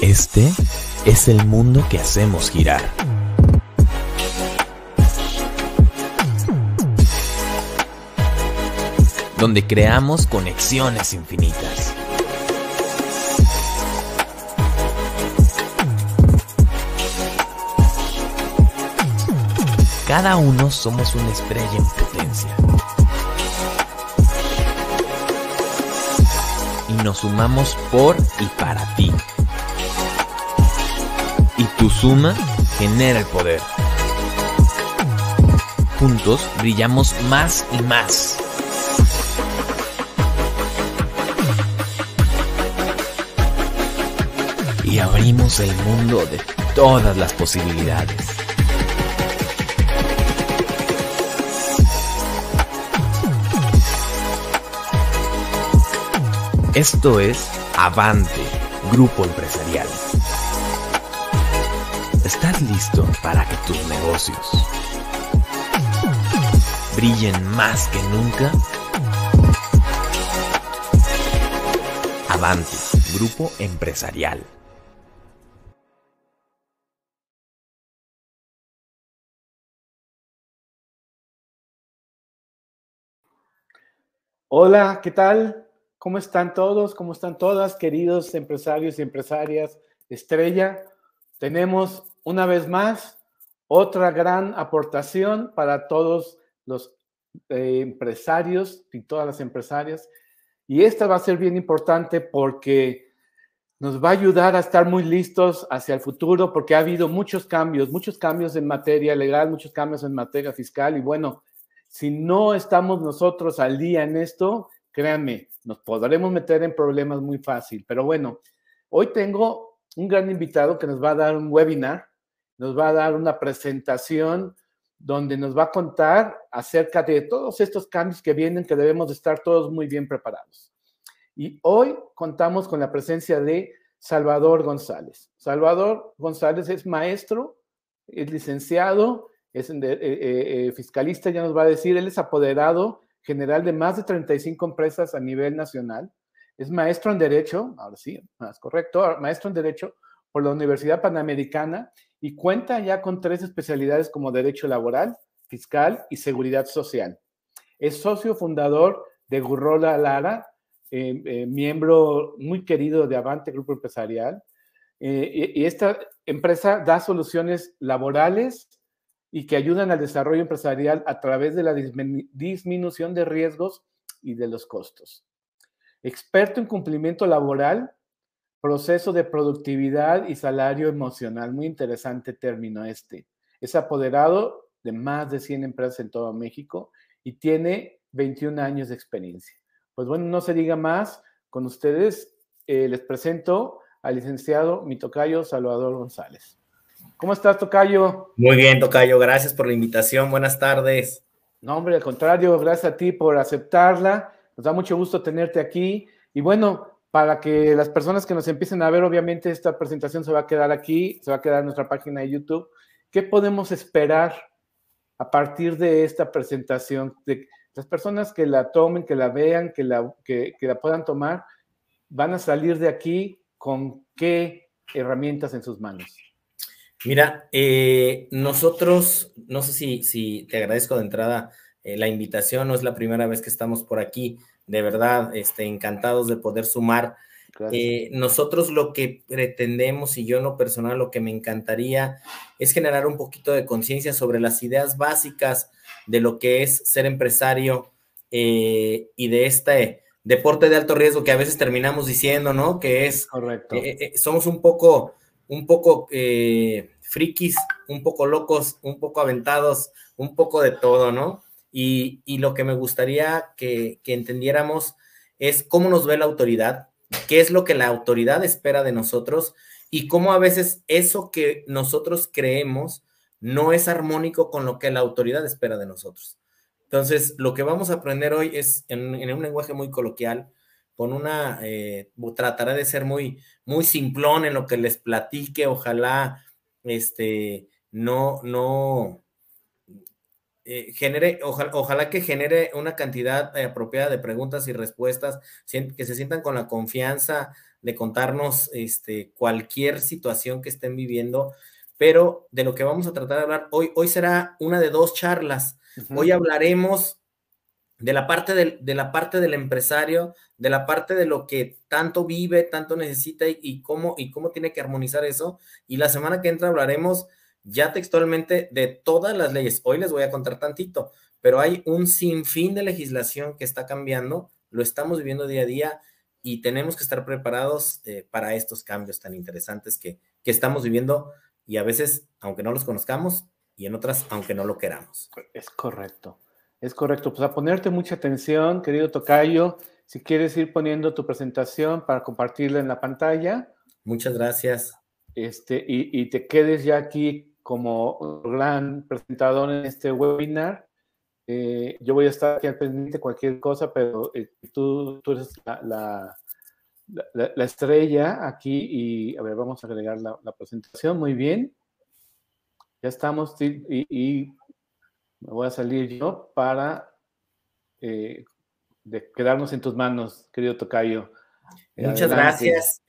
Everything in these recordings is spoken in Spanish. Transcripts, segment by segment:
Este es el mundo que hacemos girar. Donde creamos conexiones infinitas. Cada uno somos una estrella en potencia. Y nos sumamos por y para ti. Tu suma genera el poder. Juntos brillamos más y más. Y abrimos el mundo de todas las posibilidades. Esto es Avante, Grupo Empresarial. ¿Estás listo para que tus negocios brillen más que nunca? Avante, Grupo Empresarial. Hola, ¿qué tal? ¿Cómo están todos? ¿Cómo están todas, queridos empresarios y empresarias estrella? Tenemos una vez más otra gran aportación para todos los eh, empresarios y todas las empresarias. Y esta va a ser bien importante porque nos va a ayudar a estar muy listos hacia el futuro porque ha habido muchos cambios, muchos cambios en materia legal, muchos cambios en materia fiscal. Y bueno, si no estamos nosotros al día en esto, créanme, nos podremos meter en problemas muy fácil. Pero bueno, hoy tengo un gran invitado que nos va a dar un webinar, nos va a dar una presentación donde nos va a contar acerca de todos estos cambios que vienen, que debemos estar todos muy bien preparados. Y hoy contamos con la presencia de Salvador González. Salvador González es maestro, es licenciado, es eh, eh, eh, fiscalista, ya nos va a decir, él es apoderado general de más de 35 empresas a nivel nacional. Es maestro en Derecho, ahora sí, más correcto, maestro en Derecho por la Universidad Panamericana y cuenta ya con tres especialidades como Derecho Laboral, Fiscal y Seguridad Social. Es socio fundador de Gurrola Lara, eh, eh, miembro muy querido de Avante Grupo Empresarial. Eh, y, y esta empresa da soluciones laborales y que ayudan al desarrollo empresarial a través de la disminución de riesgos y de los costos. Experto en cumplimiento laboral, proceso de productividad y salario emocional. Muy interesante término este. Es apoderado de más de 100 empresas en todo México y tiene 21 años de experiencia. Pues bueno, no se diga más. Con ustedes eh, les presento al licenciado Mitocayo Salvador González. ¿Cómo estás, Tocayo? Muy bien, Tocayo, gracias por la invitación. Buenas tardes. No, hombre, al contrario, gracias a ti por aceptarla. Nos da mucho gusto tenerte aquí. Y bueno, para que las personas que nos empiecen a ver, obviamente esta presentación se va a quedar aquí, se va a quedar en nuestra página de YouTube. ¿Qué podemos esperar a partir de esta presentación? De las personas que la tomen, que la vean, que la, que, la puedan tomar, van a salir de aquí con qué herramientas en sus manos. Mira, eh, nosotros, no sé si, si te agradezco de entrada eh, la invitación, no es la primera vez que estamos por aquí, de verdad, este, encantados de poder sumar. Eh, nosotros lo que pretendemos y yo en lo personal lo que me encantaría es generar un poquito de conciencia sobre las ideas básicas de lo que es ser empresario y de este deporte de alto riesgo que a veces terminamos diciendo, ¿no? Que es, Correcto. somos un poco un poco eh, frikis, un poco locos, un poco aventados, un poco de todo, ¿no? Y, lo que me gustaría que, entendiéramos es cómo nos ve la autoridad, qué es lo que la autoridad espera de nosotros y cómo a veces eso que nosotros creemos no es armónico con lo que la autoridad espera de nosotros. Entonces, lo que vamos a aprender hoy es en, en un lenguaje muy coloquial, con una, eh, trataré de ser muy, muy simplón en lo que les platique, ojalá, este, no, no, eh, genere, ojalá, que genere una cantidad apropiada de preguntas y respuestas, que se sientan con la confianza de contarnos este, cualquier situación que estén viviendo, pero de lo que vamos a tratar de hablar hoy, hoy será una de dos charlas. Hoy hablaremos de la parte del, de la parte del empresario, de la parte de lo que tanto vive, tanto necesita y, cómo, y cómo tiene que armonizar eso. Y la semana que entra hablaremos ya textualmente de todas las leyes. Hoy les voy a contar tantito, pero hay un sinfín de legislación que está cambiando, lo estamos viviendo día a día y tenemos que estar preparados eh, para estos cambios tan interesantes que, que estamos viviendo y a veces, aunque no los conozcamos, y en otras, aunque no lo queramos. Es correcto, es correcto. Pues a ponerte mucha atención, querido Tocayo, si quieres ir poniendo tu presentación para compartirla en la pantalla. Muchas gracias. Este, y, y te quedes ya aquí como gran presentador en este webinar. Eh, yo voy a estar aquí al pendiente de cualquier cosa, pero eh, tú, tú, eres la, la, la, estrella aquí y a ver, vamos a agregar la, presentación. Muy bien. Ya estamos y, y, me voy a salir yo para eh, de quedarnos en tus manos, querido Tocayo. Muchas gracias.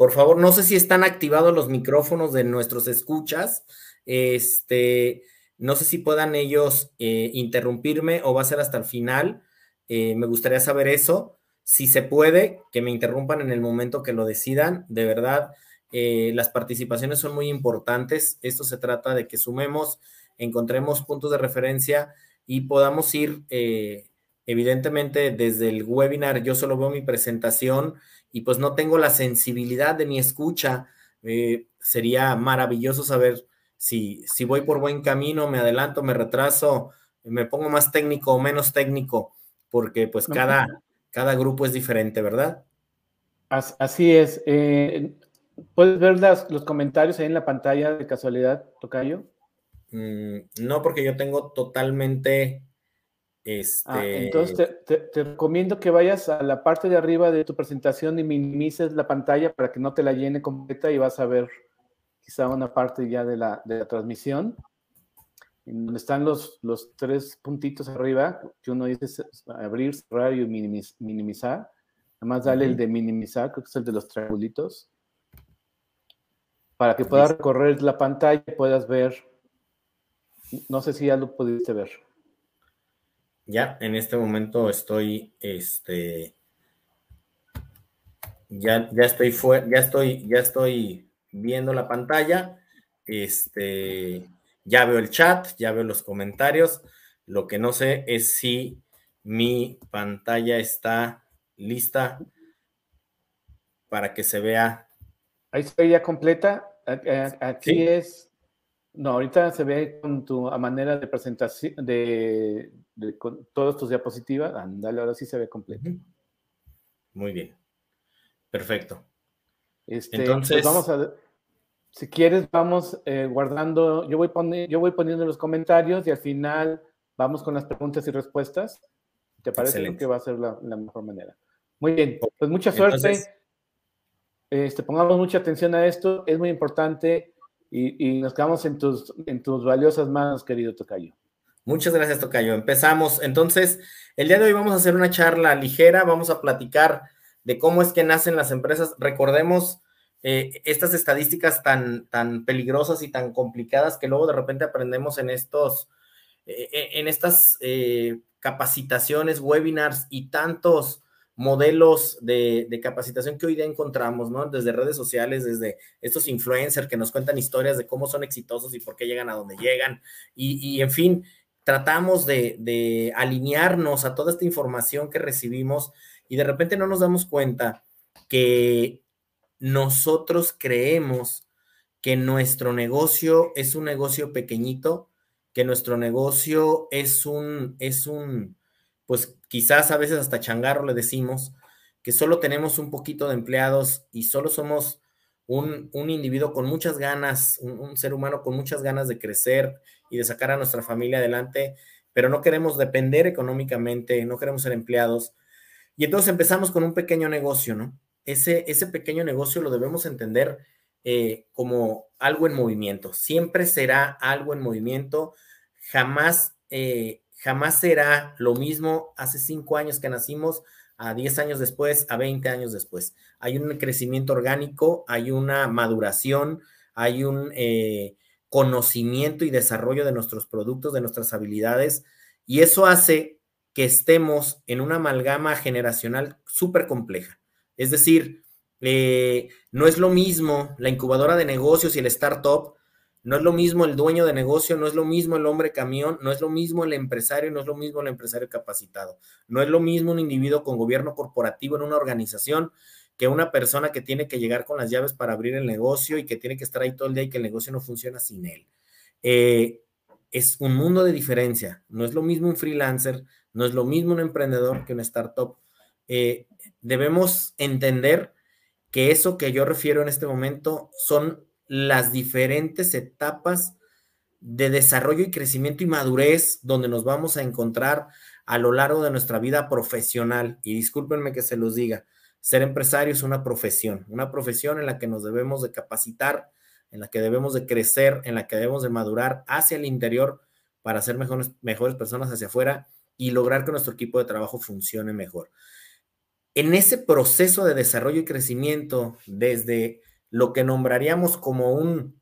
Por favor, no sé si están activados los micrófonos de nuestros escuchas. Este, no sé si puedan ellos eh, interrumpirme o va a ser hasta el final. Eh, me gustaría saber eso. Si se puede, que me interrumpan en el momento que lo decidan. De verdad, eh, las participaciones son muy importantes. Esto se trata de que sumemos, encontremos puntos de referencia y podamos ir, evidentemente, desde el webinar, yo solo veo mi presentación y pues no tengo la sensibilidad de mi escucha, eh, sería maravilloso saber si, si voy por buen camino, me adelanto, me retraso, me pongo más técnico o menos técnico, porque pues cada, cada grupo es diferente, ¿verdad? Así es. Eh, ¿Puedes ver los comentarios ahí en la pantalla de casualidad, Tocayo? Mm, no, porque yo tengo totalmente Ah, este... entonces te, recomiendo que vayas a la parte de arriba de tu presentación y minimices la pantalla para que no te la llene completa y vas a ver quizá una parte ya de la, de la transmisión. En donde están los, los tres puntitos arriba, que uno dice abrir, cerrar y minimizar. Además, dale el de minimizar, creo que es el de los triangulitos. Para que puedas recorrer la pantalla y puedas ver. No sé si ya lo pudiste ver. Ya en este momento estoy, este, ya, ya estoy fuera, ya estoy, ya estoy viendo la pantalla, este, ya veo el chat, ya veo los comentarios. Lo que no sé es si mi pantalla está lista para que se vea. Ahí está ya completa. Aquí es no, ahorita se ve con tu manera de presentación, de, con todas tus diapositivas. Ándale, ahora sí se ve completo. Muy bien. Perfecto. Este, pues Entonces, vamos a, si quieres, vamos eh, guardando, yo voy, poniendo, yo voy poniendo los comentarios y al final vamos con las preguntas y respuestas. ¿Te parece que va a ser la, mejor manera? Muy bien, pues mucha suerte. este, pongamos mucha atención a esto, es muy importante y, nos quedamos en tus, en tus valiosas manos, querido Tocayo. Muchas gracias, Tocayo. Empezamos. Entonces, el día de hoy vamos a hacer una charla ligera, vamos a platicar de cómo es que nacen las empresas. Recordemos eh, estas estadísticas tan, tan peligrosas y tan complicadas que luego de repente aprendemos en estos, eh, eh, en estas capacitaciones, webinars y tantos modelos de, capacitación que hoy día encontramos, ¿no? Desde redes sociales, desde estos influencers que nos cuentan historias de cómo son exitosos y por qué llegan a donde llegan. Y, en fin, tratamos de, alinearnos a toda esta información que recibimos y de repente no nos damos cuenta que nosotros creemos que nuestro negocio es un negocio pequeñito, que nuestro negocio es un, es un, pues quizás a veces hasta changarro le decimos, que solo tenemos un poquito de empleados y solo somos un, individuo con muchas ganas, un, ser humano con muchas ganas de crecer y de sacar a nuestra familia adelante, pero no queremos depender económicamente, no queremos ser empleados. Y entonces empezamos con un pequeño negocio, ¿no? Ese, ese pequeño negocio lo debemos entender eh, como algo en movimiento. Siempre será algo en movimiento. Jamás eh, jamás será lo mismo hace cinco años que nacimos a 10 años después, a 20 años después. Hay un crecimiento orgánico, hay una maduración, hay un eh, conocimiento y desarrollo de nuestros productos, de nuestras habilidades, y eso hace que estemos en una amalgama generacional súper compleja. Es decir, eh, no es lo mismo la incubadora de negocios y el startup, no es lo mismo el dueño de negocio, no es lo mismo el hombre camión, no es lo mismo el empresario, no es lo mismo el empresario capacitado, no es lo mismo un individuo con gobierno corporativo en una organización que una persona que tiene que llegar con las llaves para abrir el negocio y que tiene que estar ahí todo el día y que el negocio no funciona sin él. Eh, es un mundo de diferencia. No es lo mismo un freelancer, no es lo mismo un emprendedor que una startup. Eh, debemos entender que eso que yo refiero en este momento son las diferentes etapas de desarrollo y crecimiento y madurez donde nos vamos a encontrar a lo largo de nuestra vida profesional. Y discúlpenme que se los diga, ser empresario es una profesión, una profesión en la que nos debemos de capacitar, en la que debemos de crecer, en la que debemos de madurar hacia el interior para ser mejores, mejores personas hacia afuera y lograr que nuestro equipo de trabajo funcione mejor. En ese proceso de desarrollo y crecimiento, desde lo que nombraríamos como un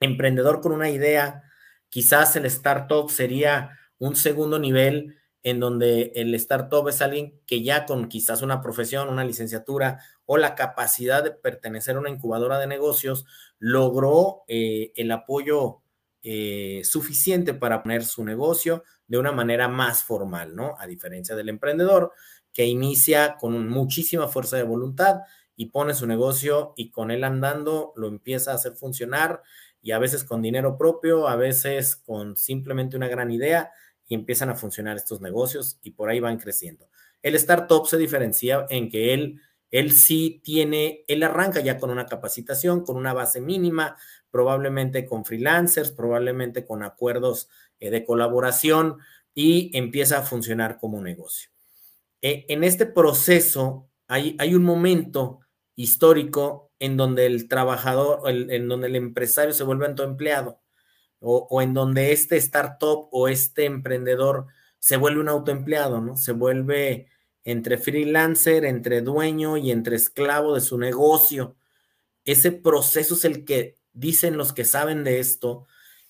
emprendedor con una idea, quizás el startup sería un segundo nivel en donde el startup es alguien que ya con quizás una profesión, una licenciatura o la capacidad de pertenecer a una incubadora de negocios, logró eh, el apoyo eh, suficiente para poner su negocio de una manera más formal, ¿no? A diferencia del emprendedor, que inicia con muchísima fuerza de voluntad y pone su negocio y con él andando lo empieza a hacer funcionar y a veces con dinero propio, a veces con simplemente una gran idea y empiezan a funcionar estos negocios y por ahí van creciendo. El startup se diferencia en que él, él sí tiene, él arranca ya con una capacitación, con una base mínima, probablemente con freelancers, probablemente con acuerdos eh, de colaboración y empieza a funcionar como negocio. Eh, en este proceso hay, hay, un momento histórico en donde el trabajador, en donde el empresario se vuelve autoempleado o, en donde este startup o este emprendedor se vuelve un autoempleado, ¿no? Se vuelve entre freelancer, entre dueño y entre esclavo de su negocio. Ese proceso es el que dicen los que saben de esto,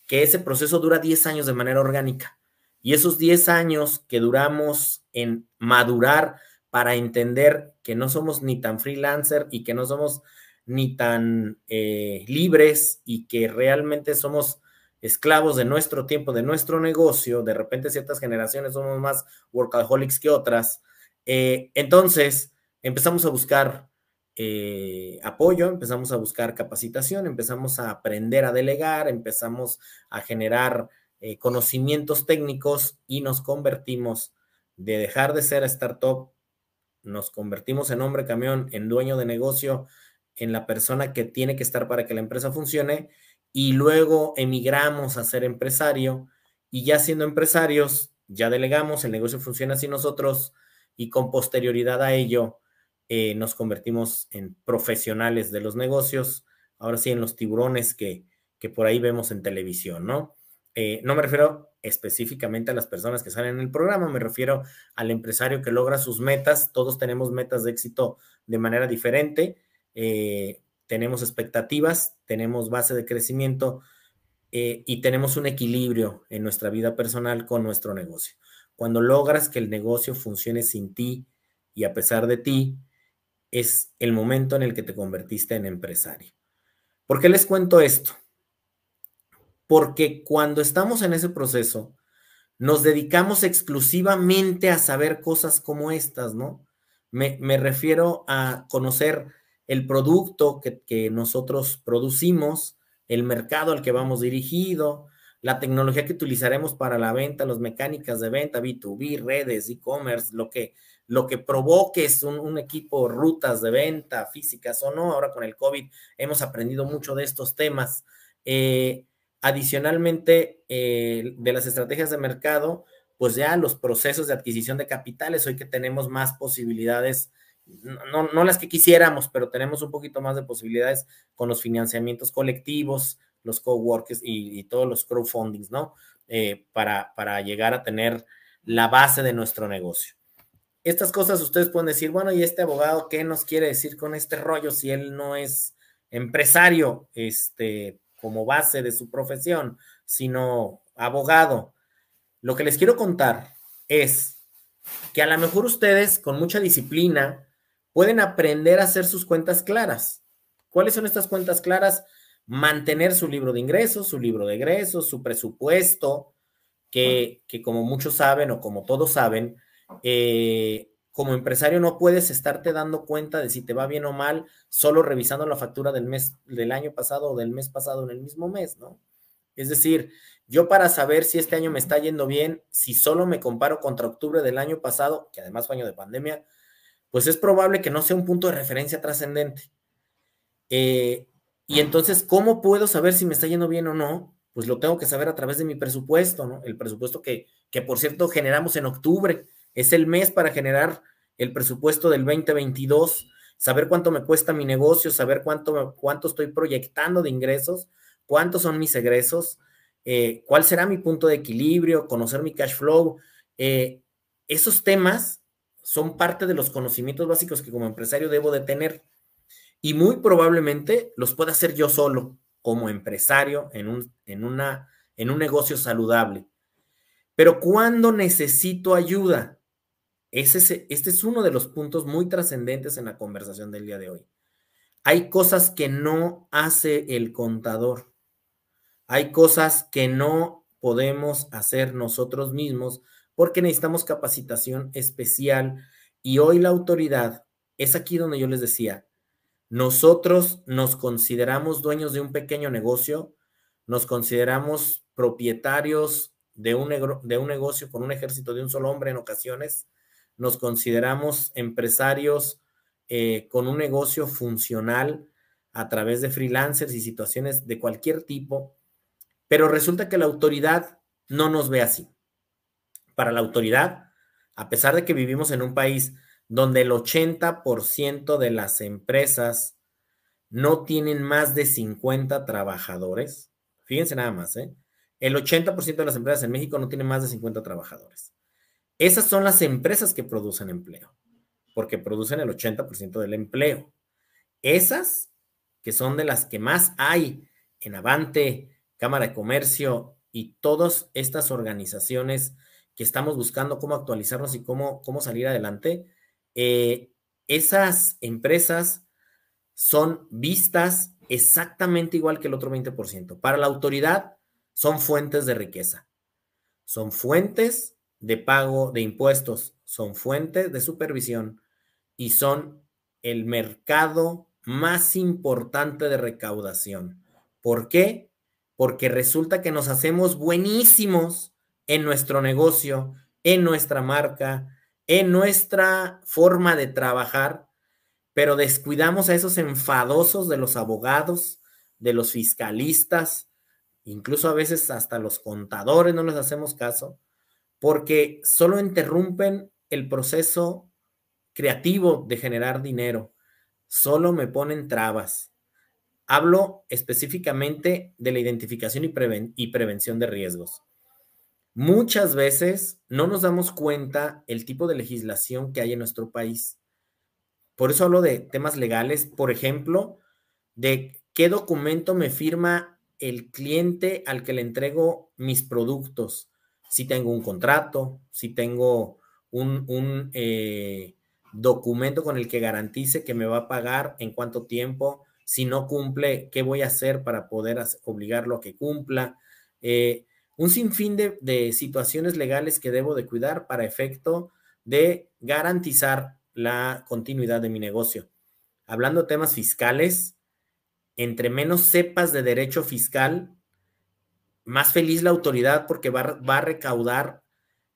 que ese proceso dura 10 años de manera orgánica. Y esos 10 años que duramos en madurar para entender que no somos ni tan freelancer y que no somos ni tan eh, libres y que realmente somos esclavos de nuestro tiempo, de nuestro negocio, de repente ciertas generaciones somos más workaholics que otras, eh, entonces empezamos a buscar eh, apoyo, empezamos a buscar capacitación, empezamos a aprender a delegar, empezamos a generar eh, conocimientos técnicos y nos convertimos de dejar de ser startup, nos convertimos en hombre camión, en dueño de negocio, en la persona que tiene que estar para que la empresa funcione y luego emigramos a ser empresario y ya siendo empresarios, ya delegamos, el negocio funciona sin nosotros y con posterioridad a ello eh, nos convertimos en profesionales de los negocios, ahora sí en los tiburones que, que por ahí vemos en televisión, ¿no? Eh, no me refiero específicamente a las personas que salen en el programa, me refiero al empresario que logra sus metas. Todos tenemos metas de éxito de manera diferente, eh, tenemos expectativas, tenemos base de crecimiento eh, y tenemos un equilibrio en nuestra vida personal con nuestro negocio. Cuando logras que el negocio funcione sin ti y a pesar de ti, es el momento en el que te convertiste en empresario. ¿Por qué les cuento esto? porque cuando estamos en ese proceso, nos dedicamos exclusivamente a saber cosas como estas, ¿no? Me, refiero a conocer el producto que, nosotros producimos, el mercado al que vamos dirigido, la tecnología que utilizaremos para la venta, las mecánicas de venta, B2B, redes, e-commerce, lo que, lo que provoque es un, un, equipo, rutas de venta, físicas o no. Ahora con el COVID hemos aprendido mucho de estos temas. Eh, Adicionalmente, eh, de las estrategias de mercado, pues ya los procesos de adquisición de capitales, hoy que tenemos más posibilidades, no, no las que quisiéramos, pero tenemos un poquito más de posibilidades con los financiamientos colectivos, los coworkers y, y todos los crowdfundings, ¿no? Eh, para, para llegar a tener la base de nuestro negocio. estas cosas ustedes pueden decir, bueno, ¿y este abogado qué nos quiere decir con este rollo si él no es empresario este, como base de su profesión, sino abogado? Lo que les quiero contar es que a lo mejor ustedes con mucha disciplina pueden aprender a hacer sus cuentas claras. ¿Cuáles son estas cuentas claras? Mantener su libro de ingresos, su libro de egresos, su presupuesto, que, que como muchos saben o como todos saben, eh, como empresario no puedes estarte dando cuenta de si te va bien o mal solo revisando la factura del mes del año pasado o del mes pasado en el mismo mes, ¿no? Es decir, yo para saber si este año me está yendo bien, si solo me comparo contra octubre del año pasado, que además fue año de pandemia, pues es probable que no sea un punto de referencia trascendente. Eh, y entonces, ¿cómo puedo saber si me está yendo bien o no? Pues lo tengo que saber a través de mi presupuesto, ¿no? El presupuesto que, que por cierto, generamos en octubre es el mes para generar el presupuesto del 2022, saber cuánto me cuesta mi negocio, saber cuánto, cuánto estoy proyectando de ingresos, cuántos son mis egresos, eh, cuál será mi punto de equilibrio, conocer mi cash flow. Eh, esos temas son parte de los conocimientos básicos que como empresario debo de tener y muy probablemente los pueda hacer yo solo como empresario en un, en una, en un negocio saludable. Pero cuando necesito ayuda, este es uno de los puntos muy trascendentes en la conversación del día de hoy. Hay cosas que no hace el contador. Hay cosas que no podemos hacer nosotros mismos porque necesitamos capacitación especial y hoy la autoridad es aquí donde yo les decía, nosotros nos consideramos dueños de un pequeño negocio, nos consideramos propietarios de un, de un negocio con un ejército de un solo hombre en ocasiones, nos consideramos empresarios eh, con un negocio funcional a través de freelancers y situaciones de cualquier tipo, pero resulta que la autoridad no nos ve así. Para la autoridad, a pesar de que vivimos en un país donde el 80% de las empresas no tienen más de 50 trabajadores, fíjense nada más, ¿eh? el 80% de las empresas en México no tienen más de 50 trabajadores. Esas son las empresas que producen empleo, porque producen el 80% del empleo. Esas, que son de las que más hay en Avante, Cámara de Comercio y todas estas organizaciones que estamos buscando cómo actualizarnos y cómo, cómo salir adelante, eh, esas empresas son vistas exactamente igual que el otro 20%. Para la autoridad son fuentes de riqueza, son fuentes de pago de impuestos, son fuentes de supervisión y son el mercado más importante de recaudación. ¿Por qué? Porque resulta que nos hacemos buenísimos en nuestro negocio, en nuestra marca, en nuestra forma de trabajar, pero descuidamos a esos enfadosos de los abogados, de los fiscalistas, incluso a veces hasta los contadores no les hacemos caso, porque solo interrumpen el proceso creativo de generar dinero, solo me ponen trabas. Hablo específicamente de la identificación y, y, prevención de riesgos. Muchas veces no nos damos cuenta el tipo de legislación que hay en nuestro país. Por eso hablo de temas legales, por ejemplo, de qué documento me firma el cliente al que le entrego mis productos si tengo un contrato, si tengo un, eh, documento con el que garantice que me va a pagar en cuánto tiempo, si no cumple, qué voy a hacer para poder obligarlo a que cumpla. Eh, un sinfín de, de, situaciones legales que debo de cuidar para efecto de garantizar la continuidad de mi negocio. Hablando de temas fiscales, entre menos sepas de derecho fiscal, más feliz la autoridad porque va, a recaudar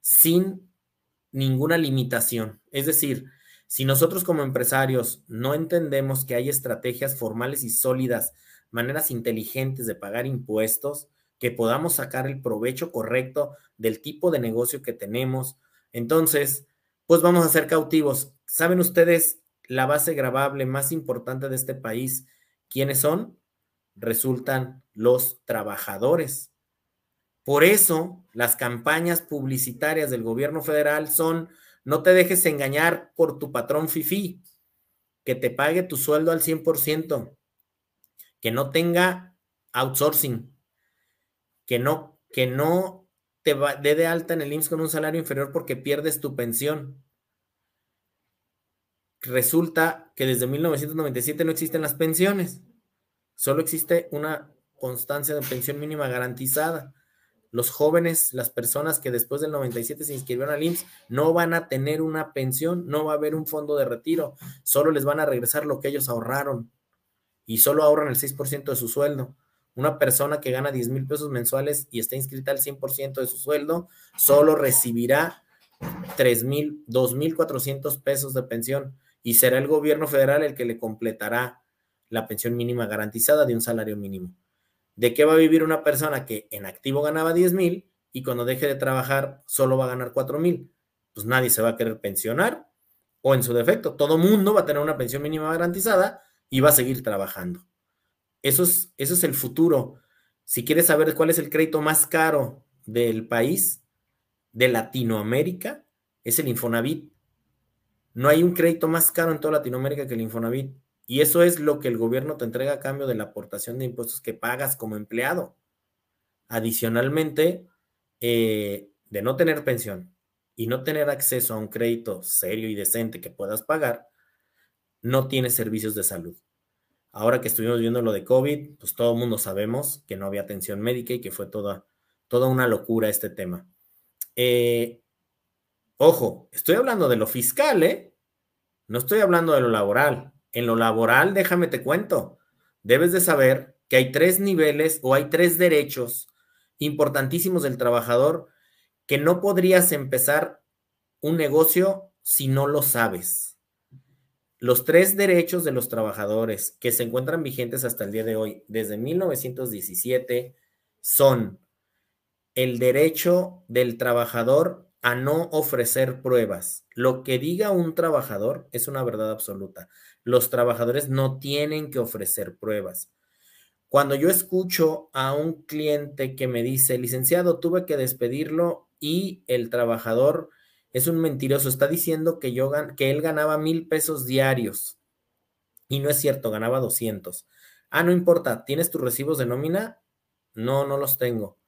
sin ninguna limitación. Es decir, si nosotros como empresarios no entendemos que hay estrategias formales y sólidas, maneras inteligentes de pagar impuestos, que podamos sacar el provecho correcto del tipo de negocio que tenemos, entonces, pues vamos a ser cautivos. ¿Saben ustedes la base grabable más importante de este país? ¿Quiénes son? Resultan los trabajadores. Por eso las campañas publicitarias del gobierno federal son No te dejes engañar por tu patrón FIFI, que te pague tu sueldo al 100%, que no tenga outsourcing, que no, que no te dé de alta en el IMSS con un salario inferior porque pierdes tu pensión. Resulta que desde 1997 no existen las pensiones, solo existe una constancia de pensión mínima garantizada los jóvenes, las personas que después del 97 se inscribieron al IMSS, no van a tener una pensión, no va a haber un fondo de retiro, solo les van a regresar lo que ellos ahorraron y solo ahorran el 6% de su sueldo. Una persona que gana 10 mil pesos mensuales y está inscrita al 100% de su sueldo, solo recibirá 3 mil, 2 mil 400 pesos de pensión y será el gobierno federal el que le completará la pensión mínima garantizada de un salario mínimo. ¿De qué va a vivir una persona que en activo ganaba 10 mil y cuando deje de trabajar solo va a ganar 4 mil? Pues nadie se va a querer pensionar o en su defecto, todo mundo va a tener una pensión mínima garantizada y va a seguir trabajando. Eso es, eso es el futuro. Si quieres saber cuál es el crédito más caro del país, de Latinoamérica, es el Infonavit. No hay un crédito más caro en toda Latinoamérica que el Infonavit. Y eso es lo que el gobierno te entrega a cambio de la aportación de impuestos que pagas como empleado. Adicionalmente, eh, de no tener pensión y no tener acceso a un crédito serio y decente que puedas pagar, no tienes servicios de salud. Ahora que estuvimos viendo lo de COVID, pues todo el mundo sabemos que no había atención médica y que fue toda, toda una locura este tema. Eh, ojo, estoy hablando de lo fiscal, ¿eh? No estoy hablando de lo laboral. En lo laboral, déjame te cuento, debes de saber que hay tres niveles o hay tres derechos importantísimos del trabajador que no podrías empezar un negocio si no lo sabes. Los tres derechos de los trabajadores que se encuentran vigentes hasta el día de hoy, desde 1917, son el derecho del trabajador a no ofrecer pruebas. Lo que diga un trabajador es una verdad absoluta. Los trabajadores no tienen que ofrecer pruebas. Cuando yo escucho a un cliente que me dice, licenciado, tuve que despedirlo y el trabajador es un mentiroso, está diciendo que, yo, que él ganaba mil pesos diarios. Y no es cierto, ganaba 200. Ah, no importa, ¿tienes tus recibos de nómina? No, no los tengo.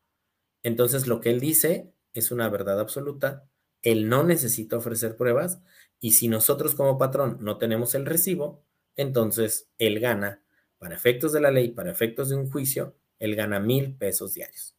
Entonces lo que él dice es una verdad absoluta. Él no necesita ofrecer pruebas y si nosotros como patrón no tenemos el recibo, entonces él gana, para efectos de la ley, para efectos de un juicio, él gana mil pesos diarios.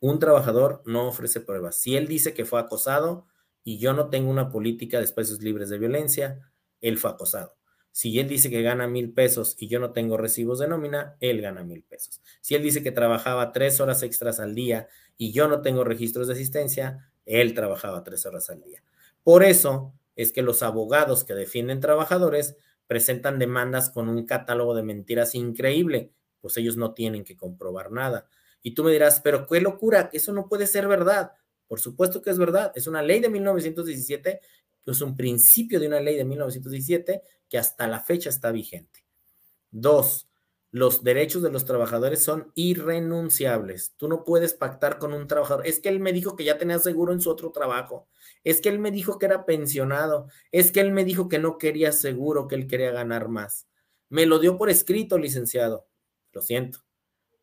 Un trabajador no ofrece pruebas. Si él dice que fue acosado y yo no tengo una política de espacios libres de violencia, él fue acosado. Si él dice que gana mil pesos y yo no tengo recibos de nómina, él gana mil pesos. Si él dice que trabajaba tres horas extras al día y yo no tengo registros de asistencia, él trabajaba tres horas al día. Por eso es que los abogados que defienden trabajadores presentan demandas con un catálogo de mentiras increíble, pues ellos no tienen que comprobar nada. Y tú me dirás, pero qué locura, eso no puede ser verdad. Por supuesto que es verdad, es una ley de 1917, que es un principio de una ley de 1917 que hasta la fecha está vigente. Dos, los derechos de los trabajadores son irrenunciables. Tú no puedes pactar con un trabajador. Es que él me dijo que ya tenía seguro en su otro trabajo. Es que él me dijo que era pensionado. Es que él me dijo que no quería seguro, que él quería ganar más. Me lo dio por escrito, licenciado. Lo siento.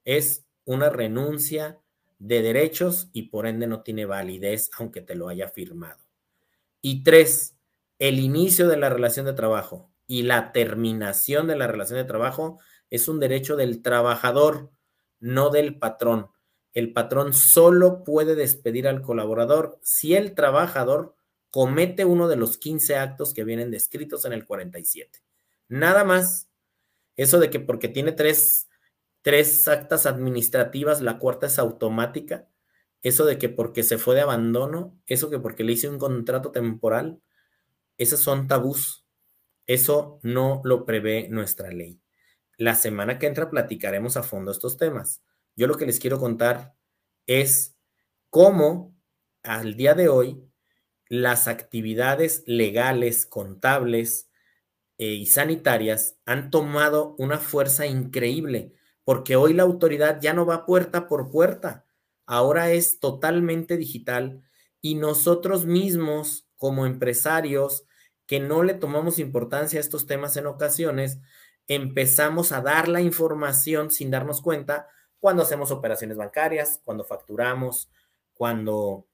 Es una renuncia de derechos y por ende no tiene validez aunque te lo haya firmado. Y tres, el inicio de la relación de trabajo y la terminación de la relación de trabajo es un derecho del trabajador, no del patrón. El patrón solo puede despedir al colaborador si el trabajador comete uno de los 15 actos que vienen descritos en el 47. Nada más. Eso de que porque tiene tres, tres actas administrativas, la cuarta es automática. Eso de que porque se fue de abandono, eso que porque le hice un contrato temporal, esos son tabús. Eso no lo prevé nuestra ley. La semana que entra platicaremos a fondo estos temas. Yo lo que les quiero contar es cómo al día de hoy las actividades legales, contables eh, y sanitarias han tomado una fuerza increíble, porque hoy la autoridad ya no va puerta por puerta, ahora es totalmente digital y nosotros mismos como empresarios que no le tomamos importancia a estos temas en ocasiones, empezamos a dar la información sin darnos cuenta cuando hacemos operaciones bancarias, cuando facturamos, cuando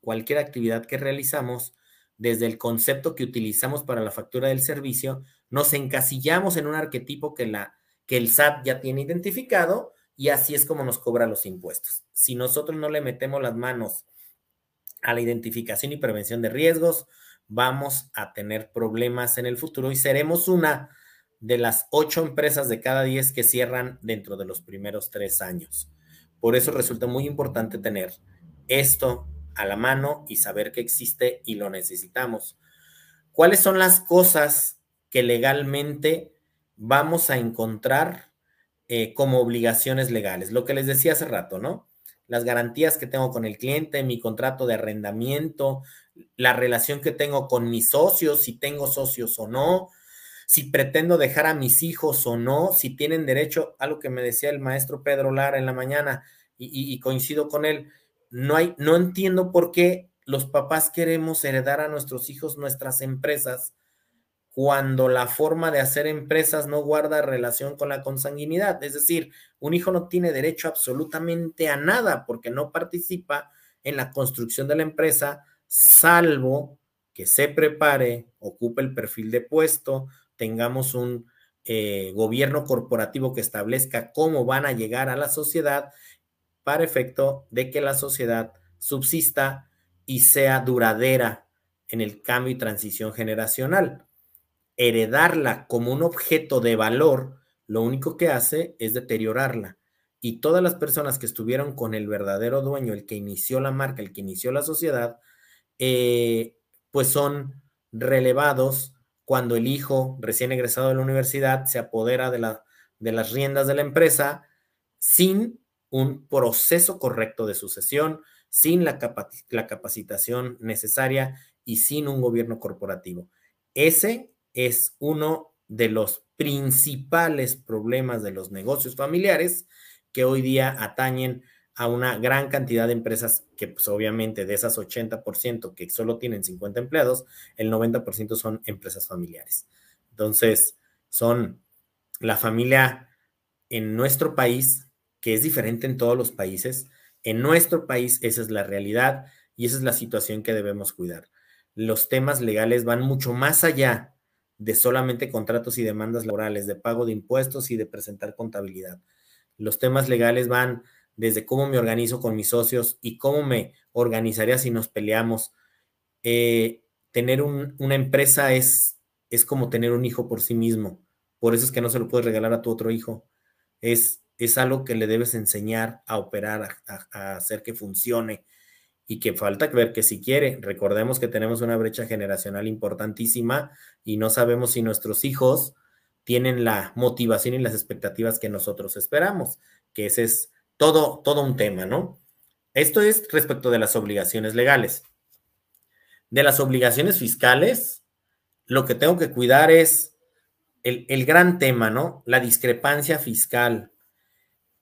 cualquier actividad que realizamos, desde el concepto que utilizamos para la factura del servicio, nos encasillamos en un arquetipo que, la, que el SAT ya tiene identificado y así es como nos cobra los impuestos. Si nosotros no le metemos las manos a la identificación y prevención de riesgos, vamos a tener problemas en el futuro y seremos una de las ocho empresas de cada diez que cierran dentro de los primeros tres años. Por eso resulta muy importante tener esto a la mano y saber que existe y lo necesitamos. ¿Cuáles son las cosas que legalmente vamos a encontrar eh, como obligaciones legales? Lo que les decía hace rato, ¿no? Las garantías que tengo con el cliente, mi contrato de arrendamiento, la relación que tengo con mis socios, si tengo socios o no, si pretendo dejar a mis hijos o no, si tienen derecho, a lo que me decía el maestro Pedro Lara en la mañana, y coincido con él, no hay, no entiendo por qué los papás queremos heredar a nuestros hijos nuestras empresas cuando la forma de hacer empresas no guarda relación con la consanguinidad. Es decir, un hijo no tiene derecho absolutamente a nada porque no participa en la construcción de la empresa, salvo que se prepare, ocupe el perfil de puesto, tengamos un eh, gobierno corporativo que establezca cómo van a llegar a la sociedad para efecto de que la sociedad subsista y sea duradera en el cambio y transición generacional. Heredarla como un objeto de valor, lo único que hace es deteriorarla. Y todas las personas que estuvieron con el verdadero dueño, el que inició la marca, el que inició la sociedad, eh, pues son relevados cuando el hijo recién egresado de la universidad se apodera de, la, de las riendas de la empresa sin un proceso correcto de sucesión, sin la, la capacitación necesaria y sin un gobierno corporativo. Ese es uno de los principales problemas de los negocios familiares que hoy día atañen a una gran cantidad de empresas que pues obviamente de esas 80% que solo tienen 50 empleados, el 90% son empresas familiares. Entonces, son la familia en nuestro país que es diferente en todos los países. En nuestro país esa es la realidad y esa es la situación que debemos cuidar. Los temas legales van mucho más allá de solamente contratos y demandas laborales, de pago de impuestos y de presentar contabilidad. Los temas legales van desde cómo me organizo con mis socios y cómo me organizaría si nos peleamos. Eh, tener una empresa es, es como tener un hijo por sí mismo. Por eso es que no se lo puedes regalar a tu otro hijo. Es es algo que le debes enseñar a operar, a, hacer que funcione y que falta ver que si quiere. Recordemos que tenemos una brecha generacional importantísima y no sabemos si nuestros hijos tienen la motivación y las expectativas que nosotros esperamos, que ese es todo, todo un tema, ¿no? Esto es respecto de las obligaciones legales. De las obligaciones fiscales, lo que tengo que cuidar es el, el gran tema, ¿no? La discrepancia fiscal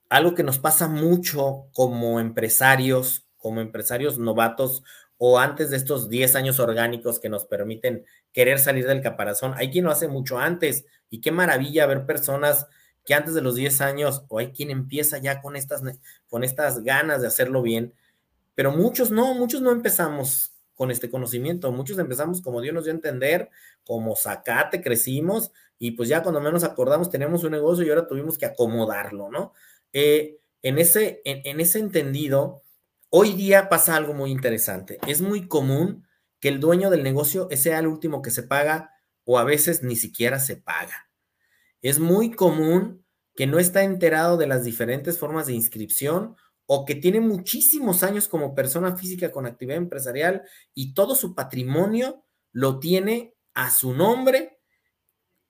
algo que nos pasa mucho como empresarios, como empresarios novatos o antes de estos 10 años orgánicos que nos permiten querer salir del caparazón. Hay quien lo hace mucho antes y qué maravilla ver personas que antes de los 10 años o hay quien empieza ya con estas, con estas ganas de hacerlo bien, pero muchos no, muchos no empezamos con este conocimiento, muchos empezamos como Dios nos dio a entender, como sacate, crecimos y pues ya cuando menos acordamos tenemos un negocio y ahora tuvimos que acomodarlo, ¿no? Eh, en, ese, en, ese entendido, hoy día pasa algo muy interesante. Es muy común que el dueño del negocio sea el último que se paga o a veces ni siquiera se paga. Es muy común que no está enterado de las diferentes formas de inscripción o que tiene muchísimos años como persona física con actividad empresarial y todo su patrimonio lo tiene a su nombre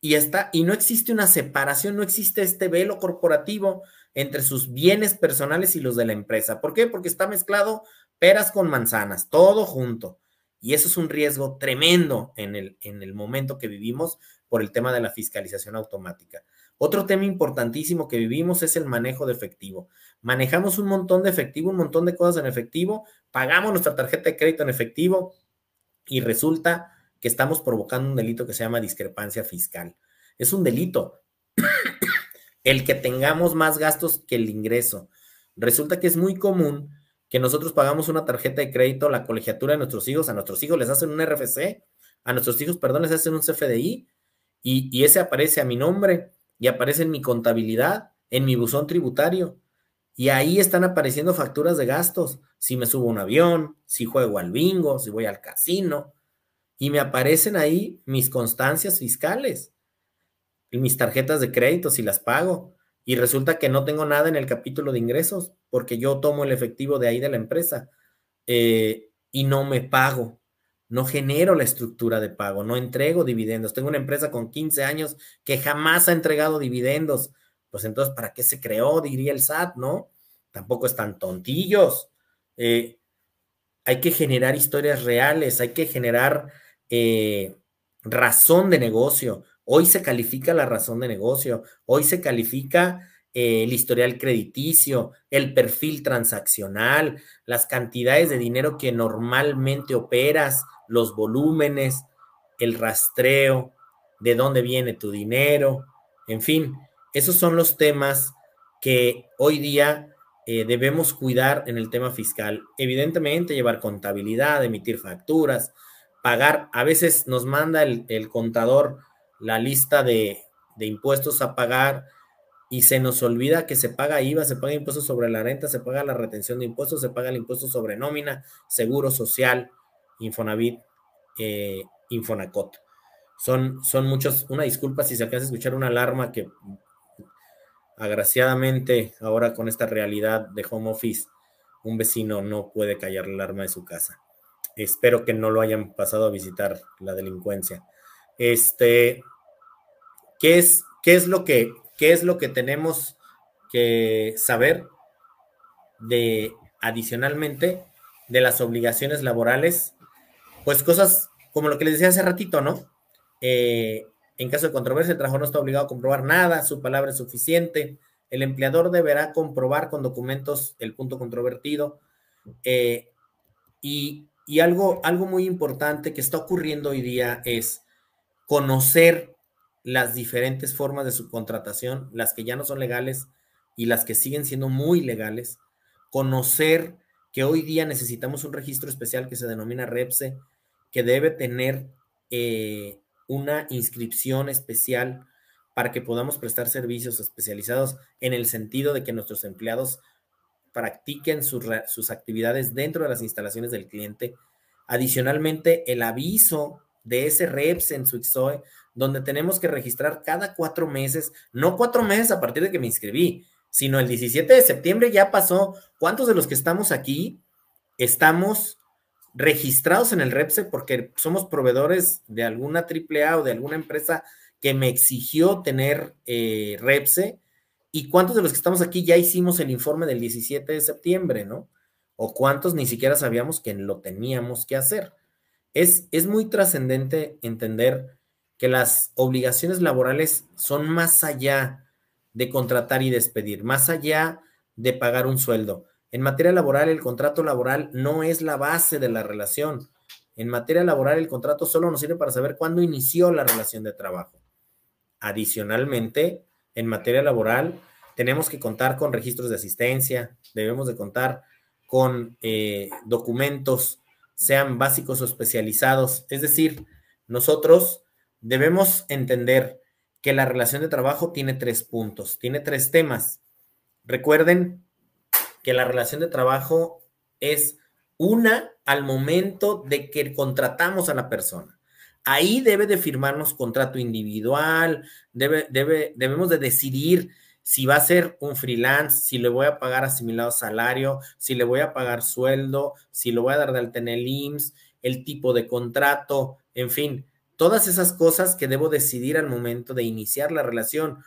y está y no existe una separación, no existe este velo corporativo entre sus bienes personales y los de la empresa. ¿Por qué? Porque está mezclado peras con manzanas, todo junto. Y eso es un riesgo tremendo en el, en el momento que vivimos por el tema de la fiscalización automática. Otro tema importantísimo que vivimos es el manejo de efectivo. Manejamos un montón de efectivo, un montón de cosas en efectivo, pagamos nuestra tarjeta de crédito en efectivo y resulta que estamos provocando un delito que se llama discrepancia fiscal. Es un delito el que tengamos más gastos que el ingreso. Resulta que es muy común que nosotros pagamos una tarjeta de crédito, la colegiatura de nuestros hijos, a nuestros hijos les hacen un RFC, a nuestros hijos, perdón, les hacen un CFDI y, y ese aparece a mi nombre y aparece en mi contabilidad, en mi buzón tributario. Y ahí están apareciendo facturas de gastos. Si me subo a un avión, si juego al bingo, si voy al casino. Y me aparecen ahí mis constancias fiscales mis tarjetas de crédito si las pago. Y resulta que no tengo nada en el capítulo de ingresos porque yo tomo el efectivo de ahí de la empresa eh, y no me pago. No genero la estructura de pago, no entrego dividendos. Tengo una empresa con 15 años que jamás ha entregado dividendos. Pues entonces, ¿para qué se creó? Diría el SAT, ¿no? Tampoco están tontillos. Eh, hay que generar historias reales, hay que generar eh, razón de negocio. Hoy se califica la razón de negocio, hoy se califica eh, el historial crediticio, el perfil transaccional, las cantidades de dinero que normalmente operas, los volúmenes, el rastreo, de dónde viene tu dinero, en fin, esos son los temas que hoy día eh, debemos cuidar en el tema fiscal. Evidentemente, llevar contabilidad, emitir facturas, pagar. A veces nos manda el, contador la lista de, impuestos a pagar y se nos olvida que se paga IVA, se paga impuestos sobre la renta, se paga la retención de impuestos, se paga el impuesto sobre nómina, seguro social, Infonavit, eh, Infonacot. Son, son muchos, una disculpa si se alcanza a escuchar una alarma que agraciadamente ahora con esta realidad de home office, un vecino no puede callar la alarma de su casa. Espero que no lo hayan pasado a visitar la delincuencia. Este, ¿qué es, qué es, lo, que, qué es lo que tenemos que saber de adicionalmente de las obligaciones laborales? Pues cosas como lo que les decía hace ratito, ¿no? Eh, en caso de controversia, el trabajador no está obligado a comprobar nada, su palabra es suficiente. El empleador deberá comprobar con documentos el punto controvertido. Eh, y y algo, algo muy importante que está ocurriendo hoy día es conocer las diferentes formas de subcontratación, las que ya no son legales y las que siguen siendo muy legales, conocer que hoy día necesitamos un registro especial que se denomina REPSE, que debe tener eh, una inscripción especial para que podamos prestar servicios especializados en el sentido de que nuestros empleados practiquen sus, actividades dentro de las instalaciones del cliente. Adicionalmente, el aviso de ese REPS en su XOE, donde tenemos que registrar cada cuatro meses, no cuatro meses a partir de que me inscribí, sino el 17 de septiembre ya pasó. ¿Cuántos de los que estamos aquí estamos registrados en el REPSE porque somos proveedores de alguna AAA o de alguna empresa que me exigió tener eh, REPSE? ¿Y cuántos de los que estamos aquí ya hicimos el informe del 17 de septiembre, no? ¿O cuántos ni siquiera sabíamos que lo teníamos que hacer? Es, es muy trascendente entender que las obligaciones laborales son más allá de contratar y despedir, más allá de pagar un sueldo. En materia laboral, el contrato laboral no es la base de la relación. En materia laboral, el contrato solo nos sirve para saber cuándo inició la relación de trabajo. Adicionalmente, en materia laboral, tenemos que contar con registros de asistencia, debemos de contar con eh, documentos, sean básicos o especializados. Es decir, nosotros debemos entender que la relación de trabajo tiene tres puntos, tiene tres temas. Recuerden que la relación de trabajo es una al momento de que contratamos a la persona. Ahí debe de firmarnos contrato individual, debe, debe, debemos de decidir si va a ser un freelance, si le voy a pagar asimilado salario, si le voy a pagar sueldo, si lo voy a dar de alta el IMSS, el tipo de contrato, en fin, todas esas cosas que debo decidir al momento de iniciar la relación.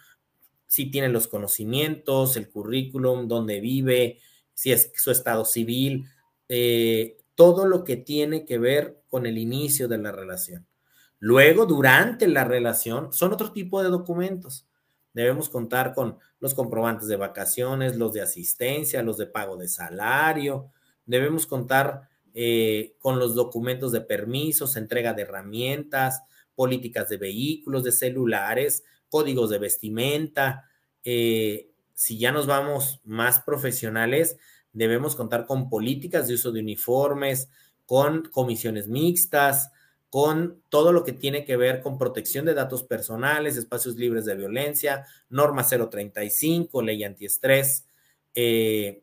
Si tiene los conocimientos, el currículum, dónde vive, si es su estado civil, eh, todo lo que tiene que ver con el inicio de la relación. Luego, durante la relación, son otro tipo de documentos. Debemos contar con los comprobantes de vacaciones, los de asistencia, los de pago de salario. Debemos contar eh, con los documentos de permisos, entrega de herramientas, políticas de vehículos, de celulares, códigos de vestimenta. Eh, si ya nos vamos más profesionales, debemos contar con políticas de uso de uniformes, con comisiones mixtas, con todo lo que tiene que ver con protección de datos personales, espacios libres de violencia, norma 035, ley antiestrés, eh,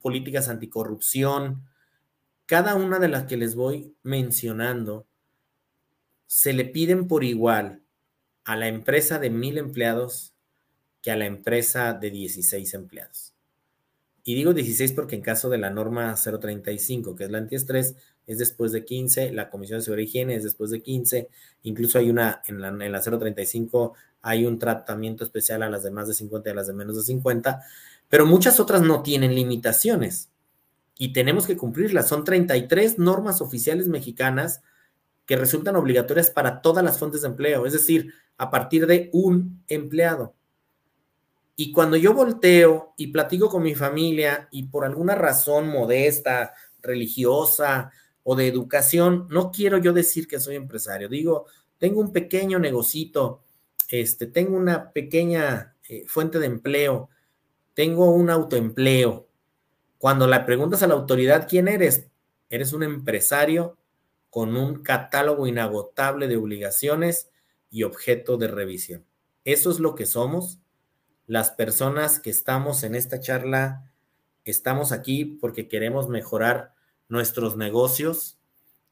políticas anticorrupción. Cada una de las que les voy mencionando se le piden por igual a la empresa de mil empleados que a la empresa de 16 empleados. Y digo 16 porque en caso de la norma 035, que es la antiestrés, es después de 15, la Comisión de Seguridad y Higiene es después de 15, incluso hay una, en la, en la 035 hay un tratamiento especial a las de más de 50 y a las de menos de 50, pero muchas otras no tienen limitaciones y tenemos que cumplirlas. Son 33 normas oficiales mexicanas que resultan obligatorias para todas las fuentes de empleo, es decir, a partir de un empleado. Y cuando yo volteo y platico con mi familia y por alguna razón modesta, religiosa o de educación, no quiero yo decir que soy empresario, digo, tengo un pequeño negocito, este, tengo una pequeña eh, fuente de empleo, tengo un autoempleo. Cuando la preguntas a la autoridad, ¿quién eres? Eres un empresario con un catálogo inagotable de obligaciones y objeto de revisión. Eso es lo que somos las personas que estamos en esta charla, estamos aquí porque queremos mejorar nuestros negocios,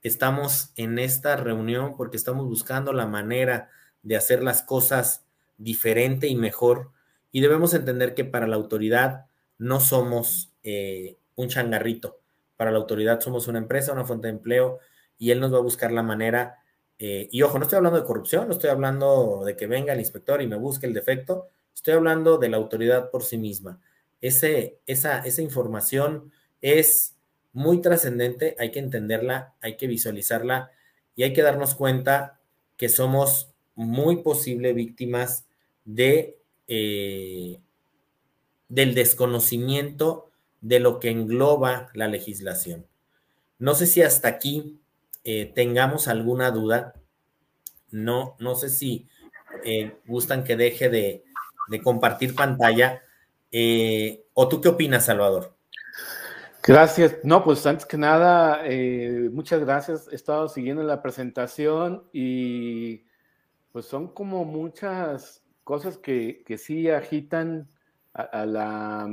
estamos en esta reunión porque estamos buscando la manera de hacer las cosas diferente y mejor y debemos entender que para la autoridad no somos eh, un changarrito, para la autoridad somos una empresa, una fuente de empleo y él nos va a buscar la manera. Eh, y ojo, no estoy hablando de corrupción, no estoy hablando de que venga el inspector y me busque el defecto, Estoy hablando de la autoridad por sí misma. Ese, esa, esa información es muy trascendente, hay que entenderla, hay que visualizarla y hay que darnos cuenta que somos muy posible víctimas de, eh, del desconocimiento de lo que engloba la legislación. No sé si hasta aquí eh, tengamos alguna duda. No, no sé si eh, gustan que deje de, de compartir pantalla. ¿O tú qué opinas, Salvador? Gracias. No, pues antes que nada, eh, muchas gracias. He estado siguiendo la presentación y pues son como muchas cosas que, que sí agitan a, la,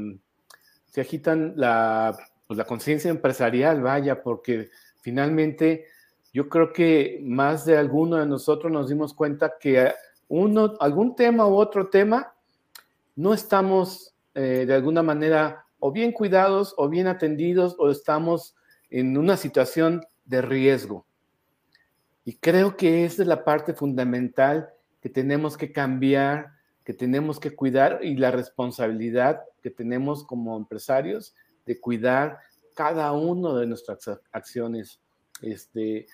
se agitan la, pues la conciencia empresarial, vaya, porque finalmente yo creo que más de alguno de nosotros nos dimos cuenta que uno, algún tema u otro tema no estamos eh, de alguna manera o bien cuidados o bien atendidos o estamos en una situación de riesgo. Y creo que esa es la parte fundamental que tenemos que cambiar, que tenemos que cuidar y la responsabilidad que tenemos como empresarios de cuidar cada uno de nuestras acciones este,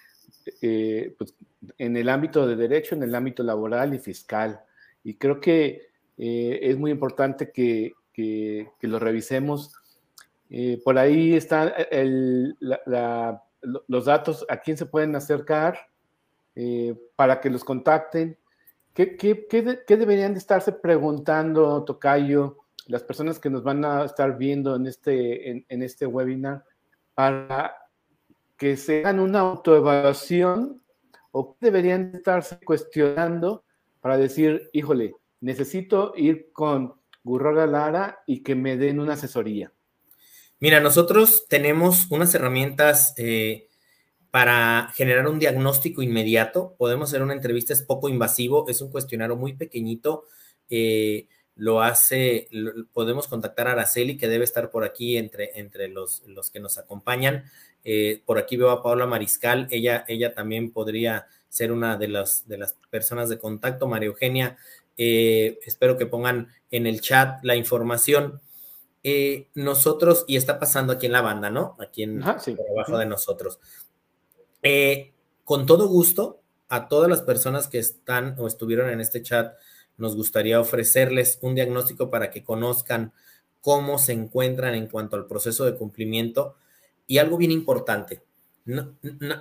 eh, pues, en el ámbito de derecho, en el ámbito laboral y fiscal. Y creo que eh, es muy importante que, lo revisemos. Eh, por ahí están los datos a quién se pueden acercar eh, para que los contacten. ¿Qué, deberían de estarse preguntando, Tocayo, las personas que nos van a estar viendo en este, en, este webinar para que se hagan una autoevaluación o qué deberían estarse cuestionando para decir, híjole, necesito ir con Gurrola Lara y que me den una asesoría. Mira, nosotros tenemos unas herramientas eh, para generar un diagnóstico inmediato. Podemos hacer una entrevista, es poco invasivo, es un cuestionario muy pequeñito. Eh, lo hace, podemos contactar a Araceli, que debe estar por aquí entre, entre los, los que nos acompañan. Eh, por aquí veo a Paula Mariscal, ella, ella también podría ser una de las, de las personas de contacto. María Eugenia eh, espero que pongan en el chat la información. Eh, nosotros, y está pasando aquí en la banda, ¿no? Aquí en abajo de nosotros. Eh, con todo gusto, a todas las personas que están o estuvieron en este chat, nos gustaría ofrecerles un diagnóstico para que conozcan cómo se encuentran en cuanto al proceso de cumplimiento. Y algo bien importante,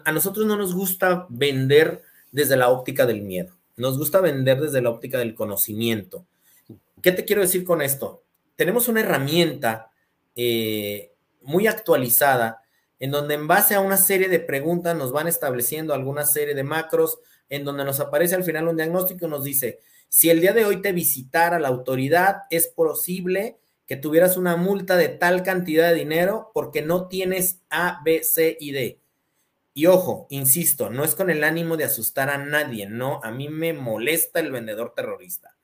a nosotros no nos gusta vender desde la óptica del miedo, nos gusta vender desde la óptica del conocimiento. ¿Qué te quiero decir con esto? Tenemos una herramienta eh, muy actualizada en donde en base a una serie de preguntas nos van estableciendo alguna serie de macros, en donde nos aparece al final un diagnóstico y nos dice, si el día de hoy te visitara la autoridad, es posible que tuvieras una multa de tal cantidad de dinero porque no tienes A, B, C y D. Y ojo, insisto, no es con el ánimo de asustar a nadie, no, a mí me molesta el vendedor terrorista.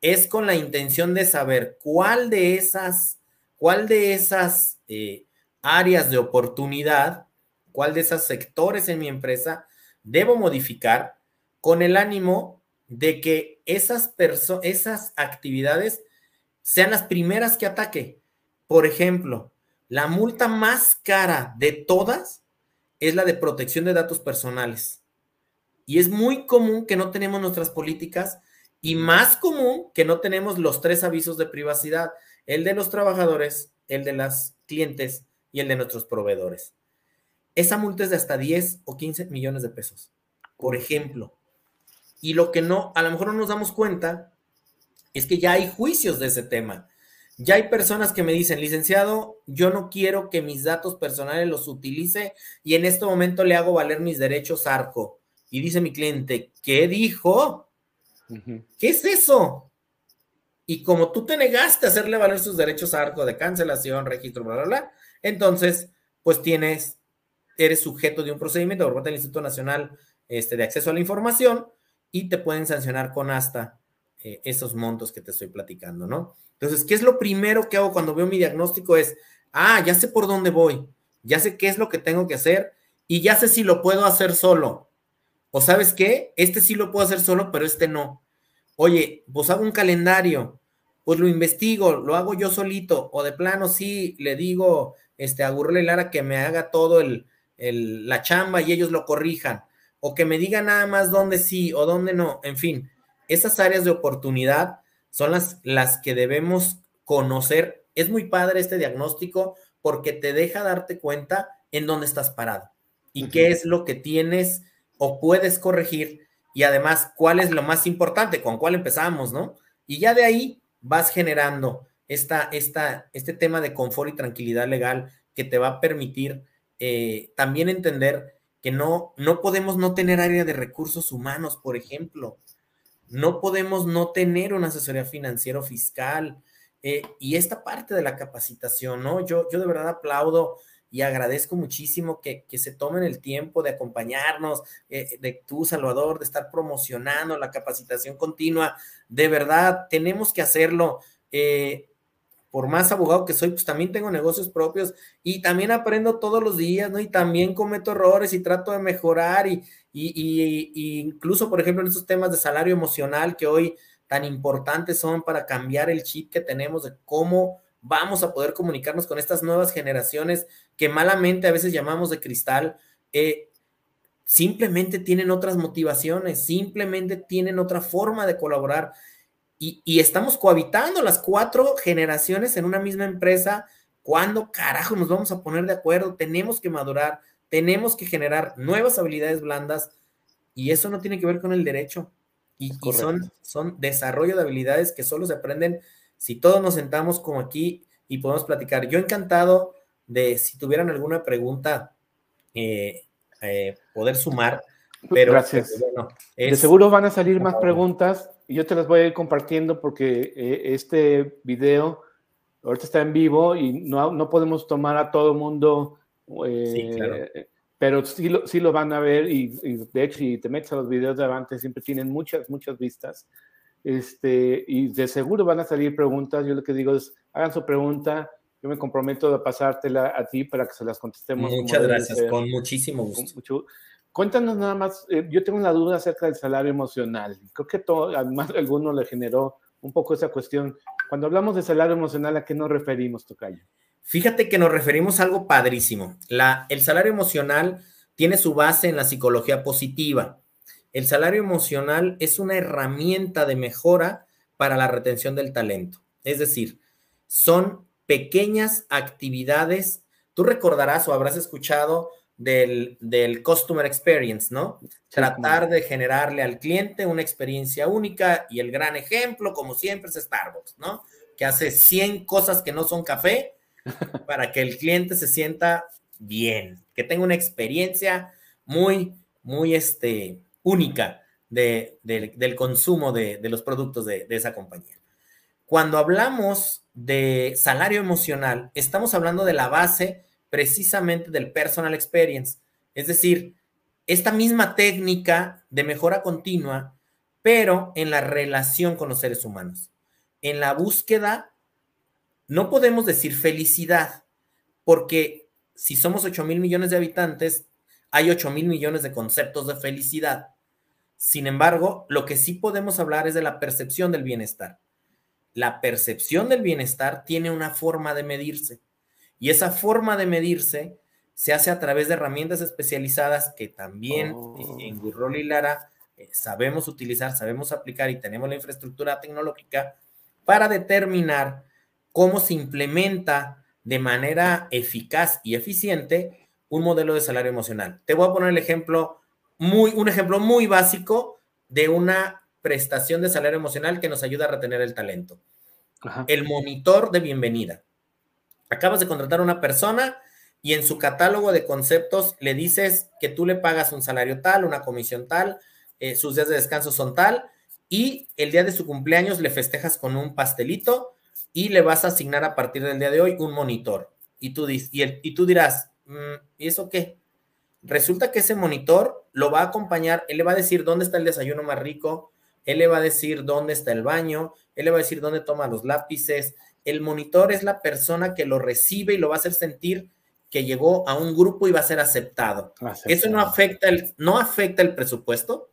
Es con la intención de saber cuál de esas, cuál de esas eh, áreas de oportunidad, cuál de esos sectores en mi empresa debo modificar con el ánimo de que esas, esas actividades sean las primeras que ataque. Por ejemplo, la multa más cara de todas es la de protección de datos personales. Y es muy común que no tenemos nuestras políticas y más común que no tenemos los tres avisos de privacidad, el de los trabajadores, el de las clientes y el de nuestros proveedores. Esa multa es de hasta 10 o 15 millones de pesos, por ejemplo. Y lo que no, a lo mejor no nos damos cuenta es que ya hay juicios de ese tema. Ya hay personas que me dicen, licenciado, yo no quiero que mis datos personales los utilice y en este momento le hago valer mis derechos ARCO. Y dice mi cliente, ¿qué dijo? ¿Qué es eso? Y como tú te negaste a hacerle valer sus derechos ARCO de cancelación, registro, bla, bla, bla, entonces, pues tienes, eres sujeto de un procedimiento por parte del Instituto Nacional este, de Acceso a la Información y te pueden sancionar con hasta eh, esos montos que te estoy platicando, ¿no? Entonces, ¿qué es lo primero que hago cuando veo mi diagnóstico? Es, ah, ya sé por dónde voy, ya sé qué es lo que tengo que hacer y ya sé si lo puedo hacer solo. O sabes qué, este sí lo puedo hacer solo, pero este no. Oye, pues hago un calendario, pues lo investigo, lo hago yo solito, o de plano sí le digo este, a Gurrela y Lara que me haga todo el, el, la chamba y ellos lo corrijan, o que me digan nada más dónde sí o dónde no, en fin, esas áreas de oportunidad son las, las que debemos conocer. Es muy padre este diagnóstico porque te deja darte cuenta en dónde estás parado y qué es lo que tienes o puedes corregir y además cuál es lo más importante, con cuál empezamos, ¿no? Y ya de ahí vas generando esta, esta, este tema de confort y tranquilidad legal que te va a permitir eh, también entender que no, no podemos no tener área de recursos humanos, por ejemplo. No podemos no tener una asesoría financiera fiscal eh, y esta parte de la capacitación, ¿no? Yo, yo de verdad aplaudo y agradezco muchísimo que, se tomen el tiempo de acompañarnos, eh, de tú, Salvador, de estar promocionando la capacitación continua. De verdad, tenemos que hacerlo. Eh, por más abogado que soy, pues también tengo negocios propios y también aprendo todos los días, ¿no? Y también cometo errores y trato de mejorar y, y, incluso, por ejemplo, en estos temas de salario emocional que hoy tan importantes son para cambiar el chip que tenemos de cómo vamos a poder comunicarnos con estas nuevas generaciones que malamente a veces llamamos de cristal, eh, simplemente tienen otras motivaciones, simplemente tienen otra forma de colaborar y, y, estamos cohabitando las cuatro generaciones en una misma empresa. ¿Cuándo carajo nos vamos a poner de acuerdo? Tenemos que madurar, tenemos que generar nuevas habilidades blandas y eso no tiene que ver con el derecho. Y, son, son desarrollo de habilidades que solo se aprenden si todos nos sentamos como aquí y podemos platicar. Yo encantado de si tuvieran alguna pregunta, eh, eh, poder sumar. Pero, Gracias. De seguro van a salir más preguntas y yo te las voy a ir compartiendo porque eh, este video ahorita está en vivo y no, no podemos tomar a todo mundo eh, pero sí lo, sí lo van a ver y, de hecho si te metes a los videos de Avante siempre tienen muchas, muchas vistas. Este, y de seguro van a salir preguntas. Yo lo que digo es, hagan su pregunta. Yo me comprometo a pasártela a ti para que se las contestemos. Muchas gracias, con muchísimo gusto. Cuéntanos nada más, eh, yo tengo una duda acerca del salario emocional. Creo que todo, además alguno le generó un poco esa cuestión. Cuando hablamos de salario emocional, ¿a qué nos referimos, Tocayo? Fíjate que nos referimos a algo padrísimo. El salario emocional tiene su base en la psicología positiva. El salario emocional es una herramienta de mejora para la retención del talento. Es decir, son pequeñas actividades. Tú recordarás o habrás escuchado del, del customer experience, ¿no? Tratar de generarle al cliente una experiencia única y el gran ejemplo, como siempre, es Starbucks, ¿no? Que hace 100 cosas que no son café para que el cliente se sienta bien, que tenga una experiencia muy, muy este, única de, del consumo de, de los productos de, de esa compañía. Cuando hablamos de salario emocional, estamos hablando de la base precisamente del personal experience. Es decir, esta misma técnica de mejora continua, pero en la relación con los seres humanos. En la búsqueda, no podemos decir felicidad, porque si somos 8 mil millones de habitantes, hay 8 mil millones de conceptos de felicidad. Sin embargo, lo que sí podemos hablar es de la percepción del bienestar. La percepción del bienestar tiene una forma de medirse. Y esa forma de medirse se hace a través de herramientas especializadas que también oh. en Gurrol y Lara eh, sabemos utilizar, sabemos aplicar y tenemos la infraestructura tecnológica para determinar cómo se implementa de manera eficaz y eficiente un modelo de salario emocional. Te voy a poner el ejemplo muy, un ejemplo muy básico de una prestación de salario emocional que nos ayuda a retener el talento. El monitor de bienvenida. Acabas de contratar a una persona y en su catálogo de conceptos le dices que tú le pagas un salario tal, una comisión tal, eh, sus días de descanso son tal, y el día de su cumpleaños le festejas con un pastelito y le vas a asignar a partir del día de hoy un monitor. Y tú, y, y tú dirás, mm, ¿y eso qué? Resulta que ese monitor lo va a acompañar, él le va a decir dónde está el desayuno más rico, él le va a decir dónde está el baño, él le va a decir dónde toma los lápices, el monitor es la persona que lo recibe y lo va a hacer sentir que llegó a un grupo y va a ser aceptado. Eso no afecta el, no afecta el presupuesto,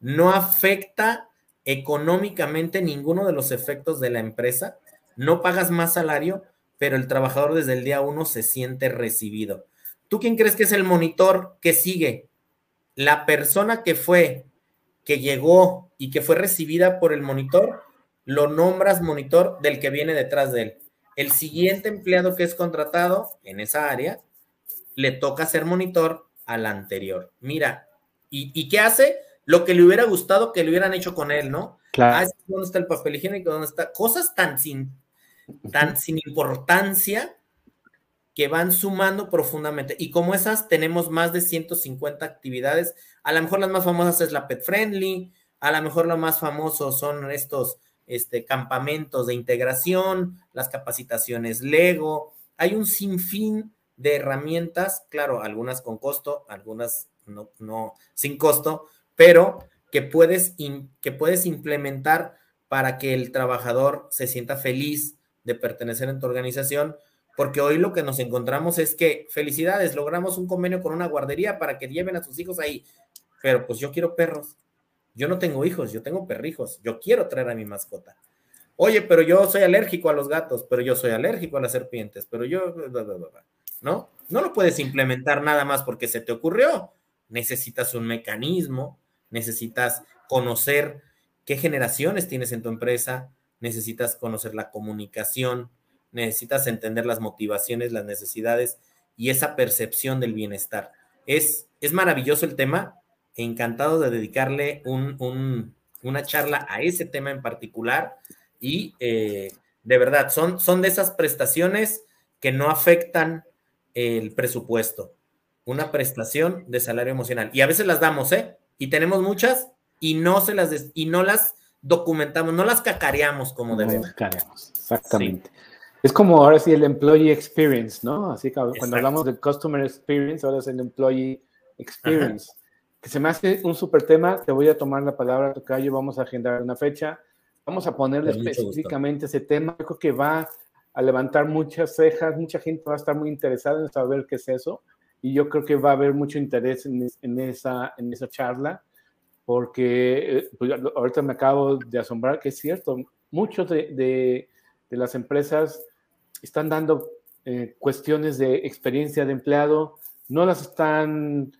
no afecta económicamente ninguno de los efectos de la empresa, no pagas más salario, pero el trabajador desde el día uno se siente recibido. ¿Tú quién crees que es el monitor que sigue? La persona que fue, que llegó y que fue recibida por el monitor, lo nombras monitor del que viene detrás de él. El siguiente empleado que es contratado en esa área, le toca ser monitor al anterior. Mira, ¿y, qué hace? Lo que le hubiera gustado que le hubieran hecho con él, ¿no? Claro. Ah, ¿Dónde está el papel higiénico? ¿Dónde está? Cosas tan sin, tan sin importancia que van sumando profundamente. Y como esas, tenemos más de 150 actividades. A lo mejor las más famosas es la Pet Friendly, a lo mejor lo más famoso son estos este, campamentos de integración, las capacitaciones Lego. Hay un sinfín de herramientas, claro, algunas con costo, algunas no, no sin costo, pero que puedes, que puedes implementar para que el trabajador se sienta feliz de pertenecer en tu organización, porque hoy lo que nos encontramos es que, felicidades, logramos un convenio con una guardería para que lleven a sus hijos ahí, pero pues yo quiero perros, yo no tengo hijos, yo tengo perrijos. Yo quiero traer a mi mascota. Oye, pero yo soy alérgico a los gatos, pero yo soy alérgico a las serpientes, pero yo, ¿no? No lo puedes implementar nada más porque se te ocurrió. Necesitas un mecanismo, necesitas conocer qué generaciones tienes en tu empresa, necesitas conocer la comunicación, necesitas entender las motivaciones, las necesidades y esa percepción del bienestar. Es, es maravilloso el tema encantado de dedicarle una charla a ese tema en particular y eh, de verdad, son, son de esas prestaciones que no afectan el presupuesto. Una prestación de salario emocional. Y a veces las damos, ¿eh? Y tenemos muchas y no se las y no las documentamos, no las cacareamos como debemos. Cacareamos, exactamente. Es como ahora sí el employee experience, ¿no? Así que cuando hablamos del customer experience, ahora es el employee experience se me hace un súper tema. Te voy a tomar la palabra, Tocayo. Vamos a agendar una fecha. Vamos a ponerle específicamente ese tema. Yo creo que va a levantar muchas cejas. Mucha gente va a estar muy interesada en saber qué es eso. Y yo creo que va a haber mucho interés en, esa, en esa charla, porque eh, pues, ahorita me acabo de asombrar que es cierto. Muchos de, de, las empresas están dando eh, cuestiones de experiencia de empleado, no las están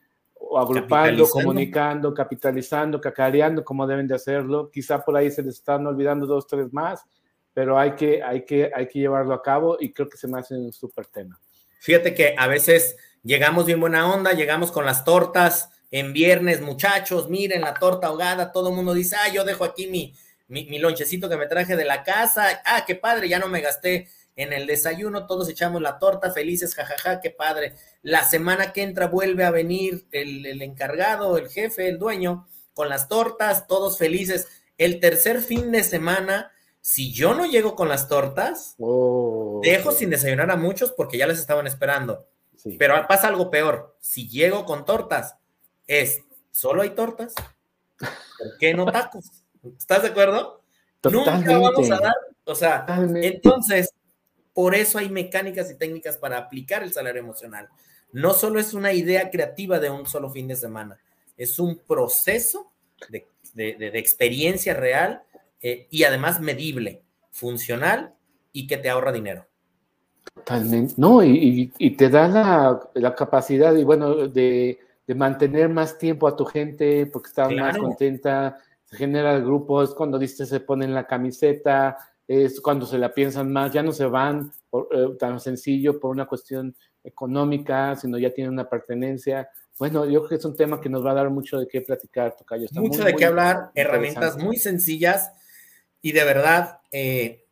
agrupando, comunicando, capitalizando, cacareando como deben de hacerlo. Quizá por ahí se les están olvidando dos, tres más, pero hay que, hay que, hay que llevarlo a cabo y creo que se me hace un súper tema. Fíjate que a veces llegamos bien buena onda, llegamos con las tortas en viernes, muchachos, miren la torta ahogada, todo el mundo dice, ah, yo dejo aquí mi, mi, lonchecito que me traje de la casa, ah, qué padre, ya no me gasté en el desayuno, todos echamos la torta, felices, jajaja, qué padre. La semana que entra vuelve a venir el, el encargado, el jefe, el dueño, con las tortas, todos felices. El tercer fin de semana, si yo no llego con las tortas, oh, dejo sin desayunar a muchos porque ya les estaban esperando. Pero pasa algo peor. Si llego con tortas, es, ¿solo hay tortas? ¿Por qué no tacos? ¿Estás de acuerdo? Nunca vamos a dar, o sea, entonces, por eso hay mecánicas y técnicas para aplicar el salario emocional. No solo es una idea creativa de un solo fin de semana, es un proceso de, experiencia real eh, y además medible, funcional y que te ahorra dinero. Totalmente, no, y, te da la, capacidad y bueno, de, mantener más tiempo a tu gente porque está más contenta, se genera el grupo, es cuando dice se ponen la camiseta, es cuando se la piensan más, ya no se van eh, tan sencillo por una cuestión económica, sino ya tienen una pertenencia. Bueno, yo creo que es un tema que nos va a dar mucho de qué platicar, Tocayo. mucho de qué hablar, herramientas muy sencillas y de verdad, eh,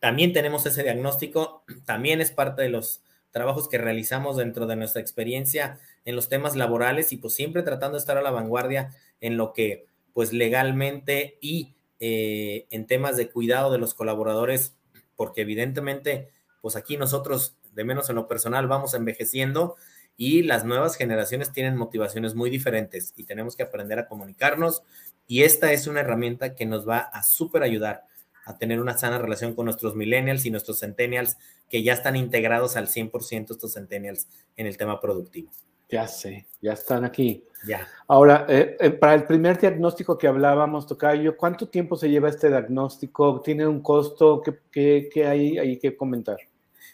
también tenemos ese diagnóstico, también es parte de los trabajos que realizamos dentro de nuestra experiencia en los temas laborales y pues siempre tratando de estar a la vanguardia en lo que pues legalmente y eh, en temas de cuidado de los colaboradores, porque evidentemente pues aquí nosotros, de menos en lo personal, vamos envejeciendo y las nuevas generaciones tienen motivaciones muy diferentes y tenemos que aprender a comunicarnos y esta es una herramienta que nos va a súper ayudar a tener una sana relación con nuestros millennials y nuestros centennials que ya están integrados al 100% estos centennials en el tema productivo. Ya sé, ya están aquí. Ya. Ahora, eh, eh, para el primer diagnóstico que hablábamos, Tocayo, ¿cuánto tiempo se lleva este diagnóstico? ¿Tiene un costo? ¿Qué, qué, hay, hay, que comentar?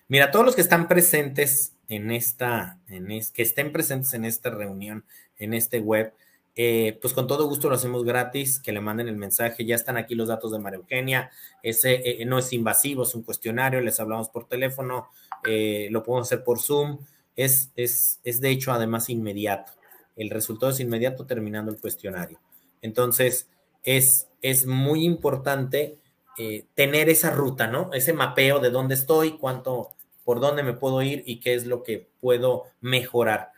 Mira, todos los que están presentes en esta, en es, que estén presentes en esta reunión, en este web, eh, pues con todo gusto lo hacemos gratis, que le manden el mensaje, ya están aquí los datos de María Eugenia, ese eh, no es invasivo, es un cuestionario, les hablamos por teléfono, eh, lo podemos hacer por Zoom, es, es, es de hecho además inmediato, el resultado es inmediato terminando el cuestionario. Entonces, es, es muy importante tener esa ruta, ¿no? Ese mapeo de dónde estoy, cuánto, por dónde me puedo ir y qué es lo que puedo mejorar.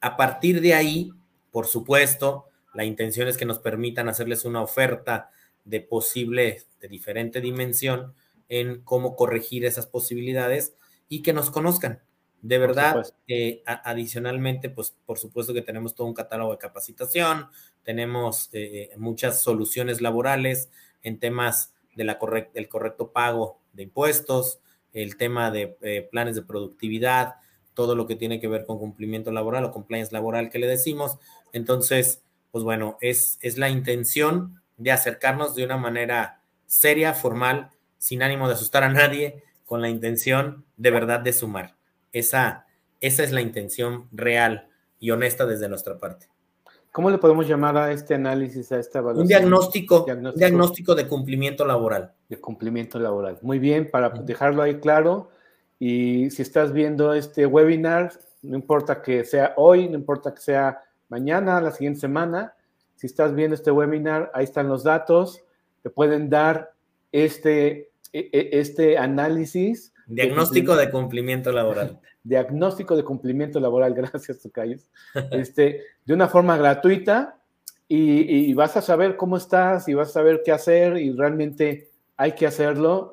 a partir de ahí, por supuesto, la intención es que nos permitan hacerles una oferta de posible, de diferente dimensión en cómo corregir esas posibilidades y que nos conozcan. De verdad, eh, adicionalmente, pues por supuesto que tenemos todo un catálogo de capacitación, tenemos eh, muchas soluciones laborales en temas de la del correcto pago de impuestos, el tema de eh, planes de productividad, todo lo que tiene que ver con cumplimiento laboral o compliance laboral que le decimos. Entonces, pues bueno, es, es la intención de acercarnos de una manera seria, formal, sin ánimo de asustar a nadie, con la intención de verdad de sumar. Esa, esa es la intención real y honesta desde nuestra parte. ¿Cómo le podemos llamar a este análisis, a esta evaluación? Un diagnóstico, diagnóstico, diagnóstico de cumplimiento laboral. De cumplimiento laboral. Muy bien, para dejarlo ahí claro, y si estás viendo este webinar, no importa que sea hoy, no importa que sea mañana, la siguiente semana, si estás viendo este webinar, ahí están los datos, te pueden dar este, e, e, este análisis. Diagnóstico de cumplimiento laboral. Diagnóstico de cumplimiento laboral, gracias, Tocayos. Este, de una forma gratuita y, y, vas a saber cómo estás y vas a saber qué hacer y realmente hay que hacerlo,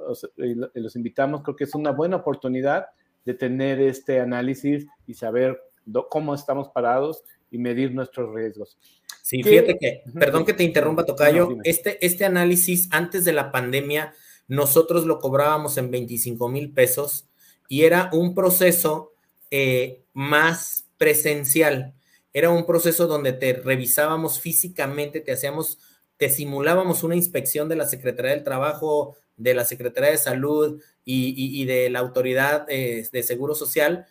los invitamos, creo que es una buena oportunidad de tener este análisis y saber cómo estamos parados y medir nuestros riesgos. Sí, fíjate que, perdón que te interrumpa, Tocayo, este, este análisis antes de la pandemia, nosotros lo cobrábamos en 25 mil pesos y era un proceso eh, más presencial. Era un proceso donde te revisábamos físicamente, te hacíamos te simulábamos una inspección de la Secretaría del Trabajo, de la Secretaría de Salud y, de la Autoridad eh, de Seguro Social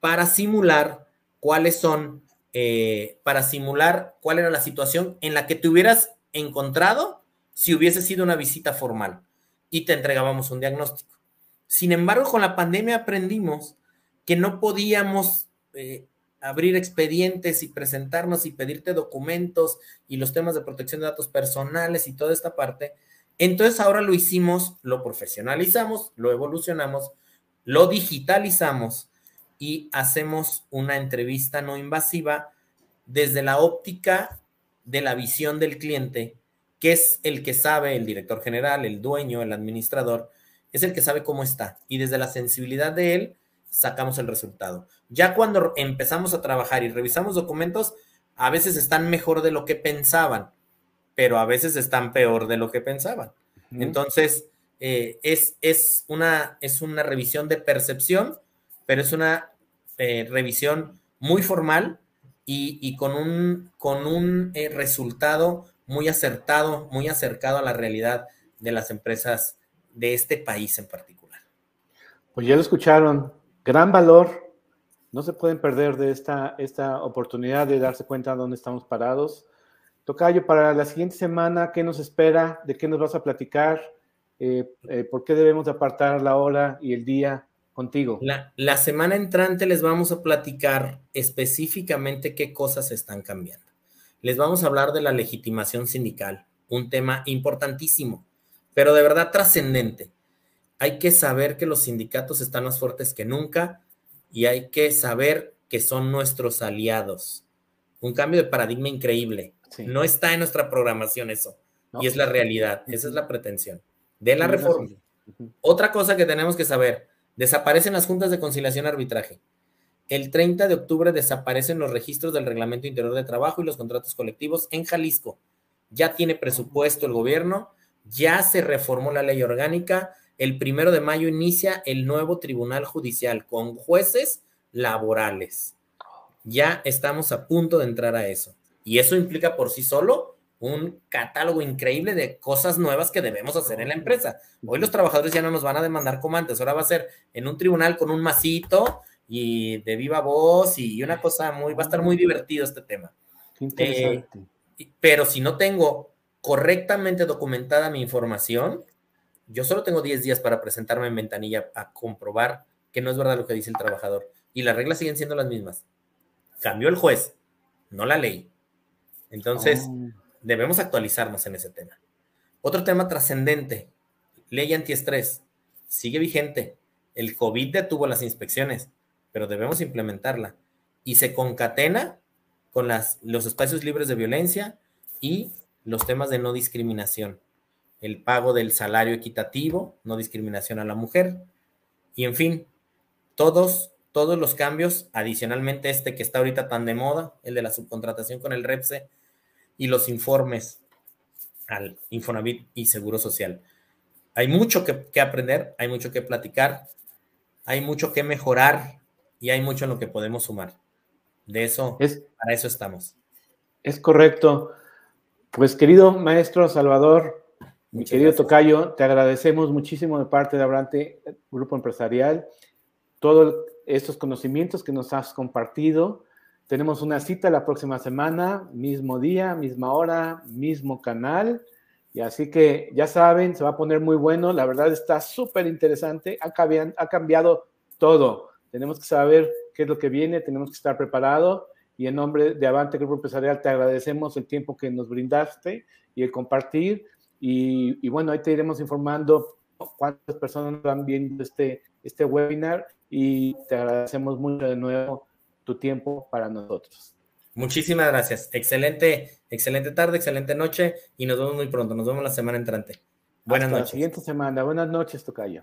para simular cuáles son, eh, para simular cuál era la situación en la que te hubieras encontrado si hubiese sido una visita formal y te entregábamos un diagnóstico. Sin embargo, con la pandemia aprendimos que no podíamos eh, abrir expedientes y presentarnos y pedirte documentos y los temas de protección de datos personales y toda esta parte. Entonces ahora lo hicimos, lo profesionalizamos, lo evolucionamos, lo digitalizamos y hacemos una entrevista no invasiva desde la óptica de la visión del cliente, que es el que sabe, el director general, el dueño, el administrador, es el que sabe cómo está. Y desde la sensibilidad de él, sacamos el resultado. Ya cuando empezamos a trabajar y revisamos documentos, a veces están mejor de lo que pensaban, pero a veces están peor de lo que pensaban. Entonces, eh, es, es, una, es una revisión de percepción, pero es una eh, revisión muy formal y, con un, con un eh, resultado muy acertado, muy acercado a la realidad de las empresas de este país en particular. Pues ya lo escucharon, gran valor, no se pueden perder de esta, esta oportunidad de darse cuenta de dónde estamos parados. Tocayo, para la siguiente semana, ¿qué nos espera? ¿De qué nos vas a platicar? Eh, eh, ¿Por qué debemos apartar la hora y el día contigo? La, la semana entrante les vamos a platicar específicamente qué cosas están cambiando. Les vamos a hablar de la legitimación sindical, un tema importantísimo, pero de verdad trascendente. Hay que saber que los sindicatos están más fuertes que nunca y hay que saber que son nuestros aliados. Un cambio de paradigma increíble. No está en nuestra programación eso. Y es la realidad. Esa es la pretensión de la reforma. Otra cosa que tenemos que saber, desaparecen las juntas de conciliación arbitraje. El 30 de octubre desaparecen los registros del Reglamento Interior de Trabajo y los contratos colectivos en Jalisco. Ya tiene presupuesto el gobierno, ya se reformó la ley orgánica. El primero de mayo inicia el nuevo Tribunal Judicial con jueces laborales. Ya estamos a punto de entrar a eso. Y eso implica por sí solo un catálogo increíble de cosas nuevas que debemos hacer en la empresa. Hoy los trabajadores ya no nos van a demandar como antes, ahora va a ser en un tribunal con un masito y de viva voz y una cosa muy, va a estar muy divertido este tema. interesante. Eh, pero si no tengo correctamente documentada mi información, yo solo tengo 10 días para presentarme en ventanilla a comprobar que no es verdad lo que dice el trabajador. Y las reglas siguen siendo las mismas. Cambió el juez, no la ley. Entonces, oh. debemos actualizarnos en ese tema. Otro tema trascendente, ley antiestrés, sigue vigente. El COVID detuvo las inspecciones, pero debemos implementarla. Y se concatena con los espacios libres de violencia y los temas de no discriminación, el pago del salario equitativo, no discriminación a la mujer, y en fin, todos, todos los cambios, adicionalmente este que está ahorita tan de moda, el de la subcontratación con el REPSE, y los informes al Infonavit y Seguro Social. Hay mucho que, aprender, hay mucho que platicar, hay mucho que mejorar y hay mucho en lo que podemos sumar. De eso, es, para eso estamos. Es correcto. Pues querido maestro Salvador, mi querido Tocayo, te agradecemos muchísimo de parte de Abrante Grupo Empresarial todos estos conocimientos que nos has compartido. Tenemos una cita la próxima semana, mismo día, misma hora, mismo canal. Y así que ya saben, se va a poner muy bueno. La verdad está súper interesante. Ha, ha cambiado todo. Tenemos que saber qué es lo que viene, tenemos que estar preparados y en nombre de Avante Grupo Empresarial te agradecemos el tiempo que nos brindaste y el compartir. Y, bueno, ahí te iremos informando cuántas personas van viendo este, este webinar y te agradecemos mucho de nuevo tu tiempo para nosotros. Muchísimas gracias. Excelente, excelente tarde, excelente noche y nos vemos muy pronto. Nos vemos la semana entrante. Buenas noches. La siguiente semana. Buenas noches, Tocayo.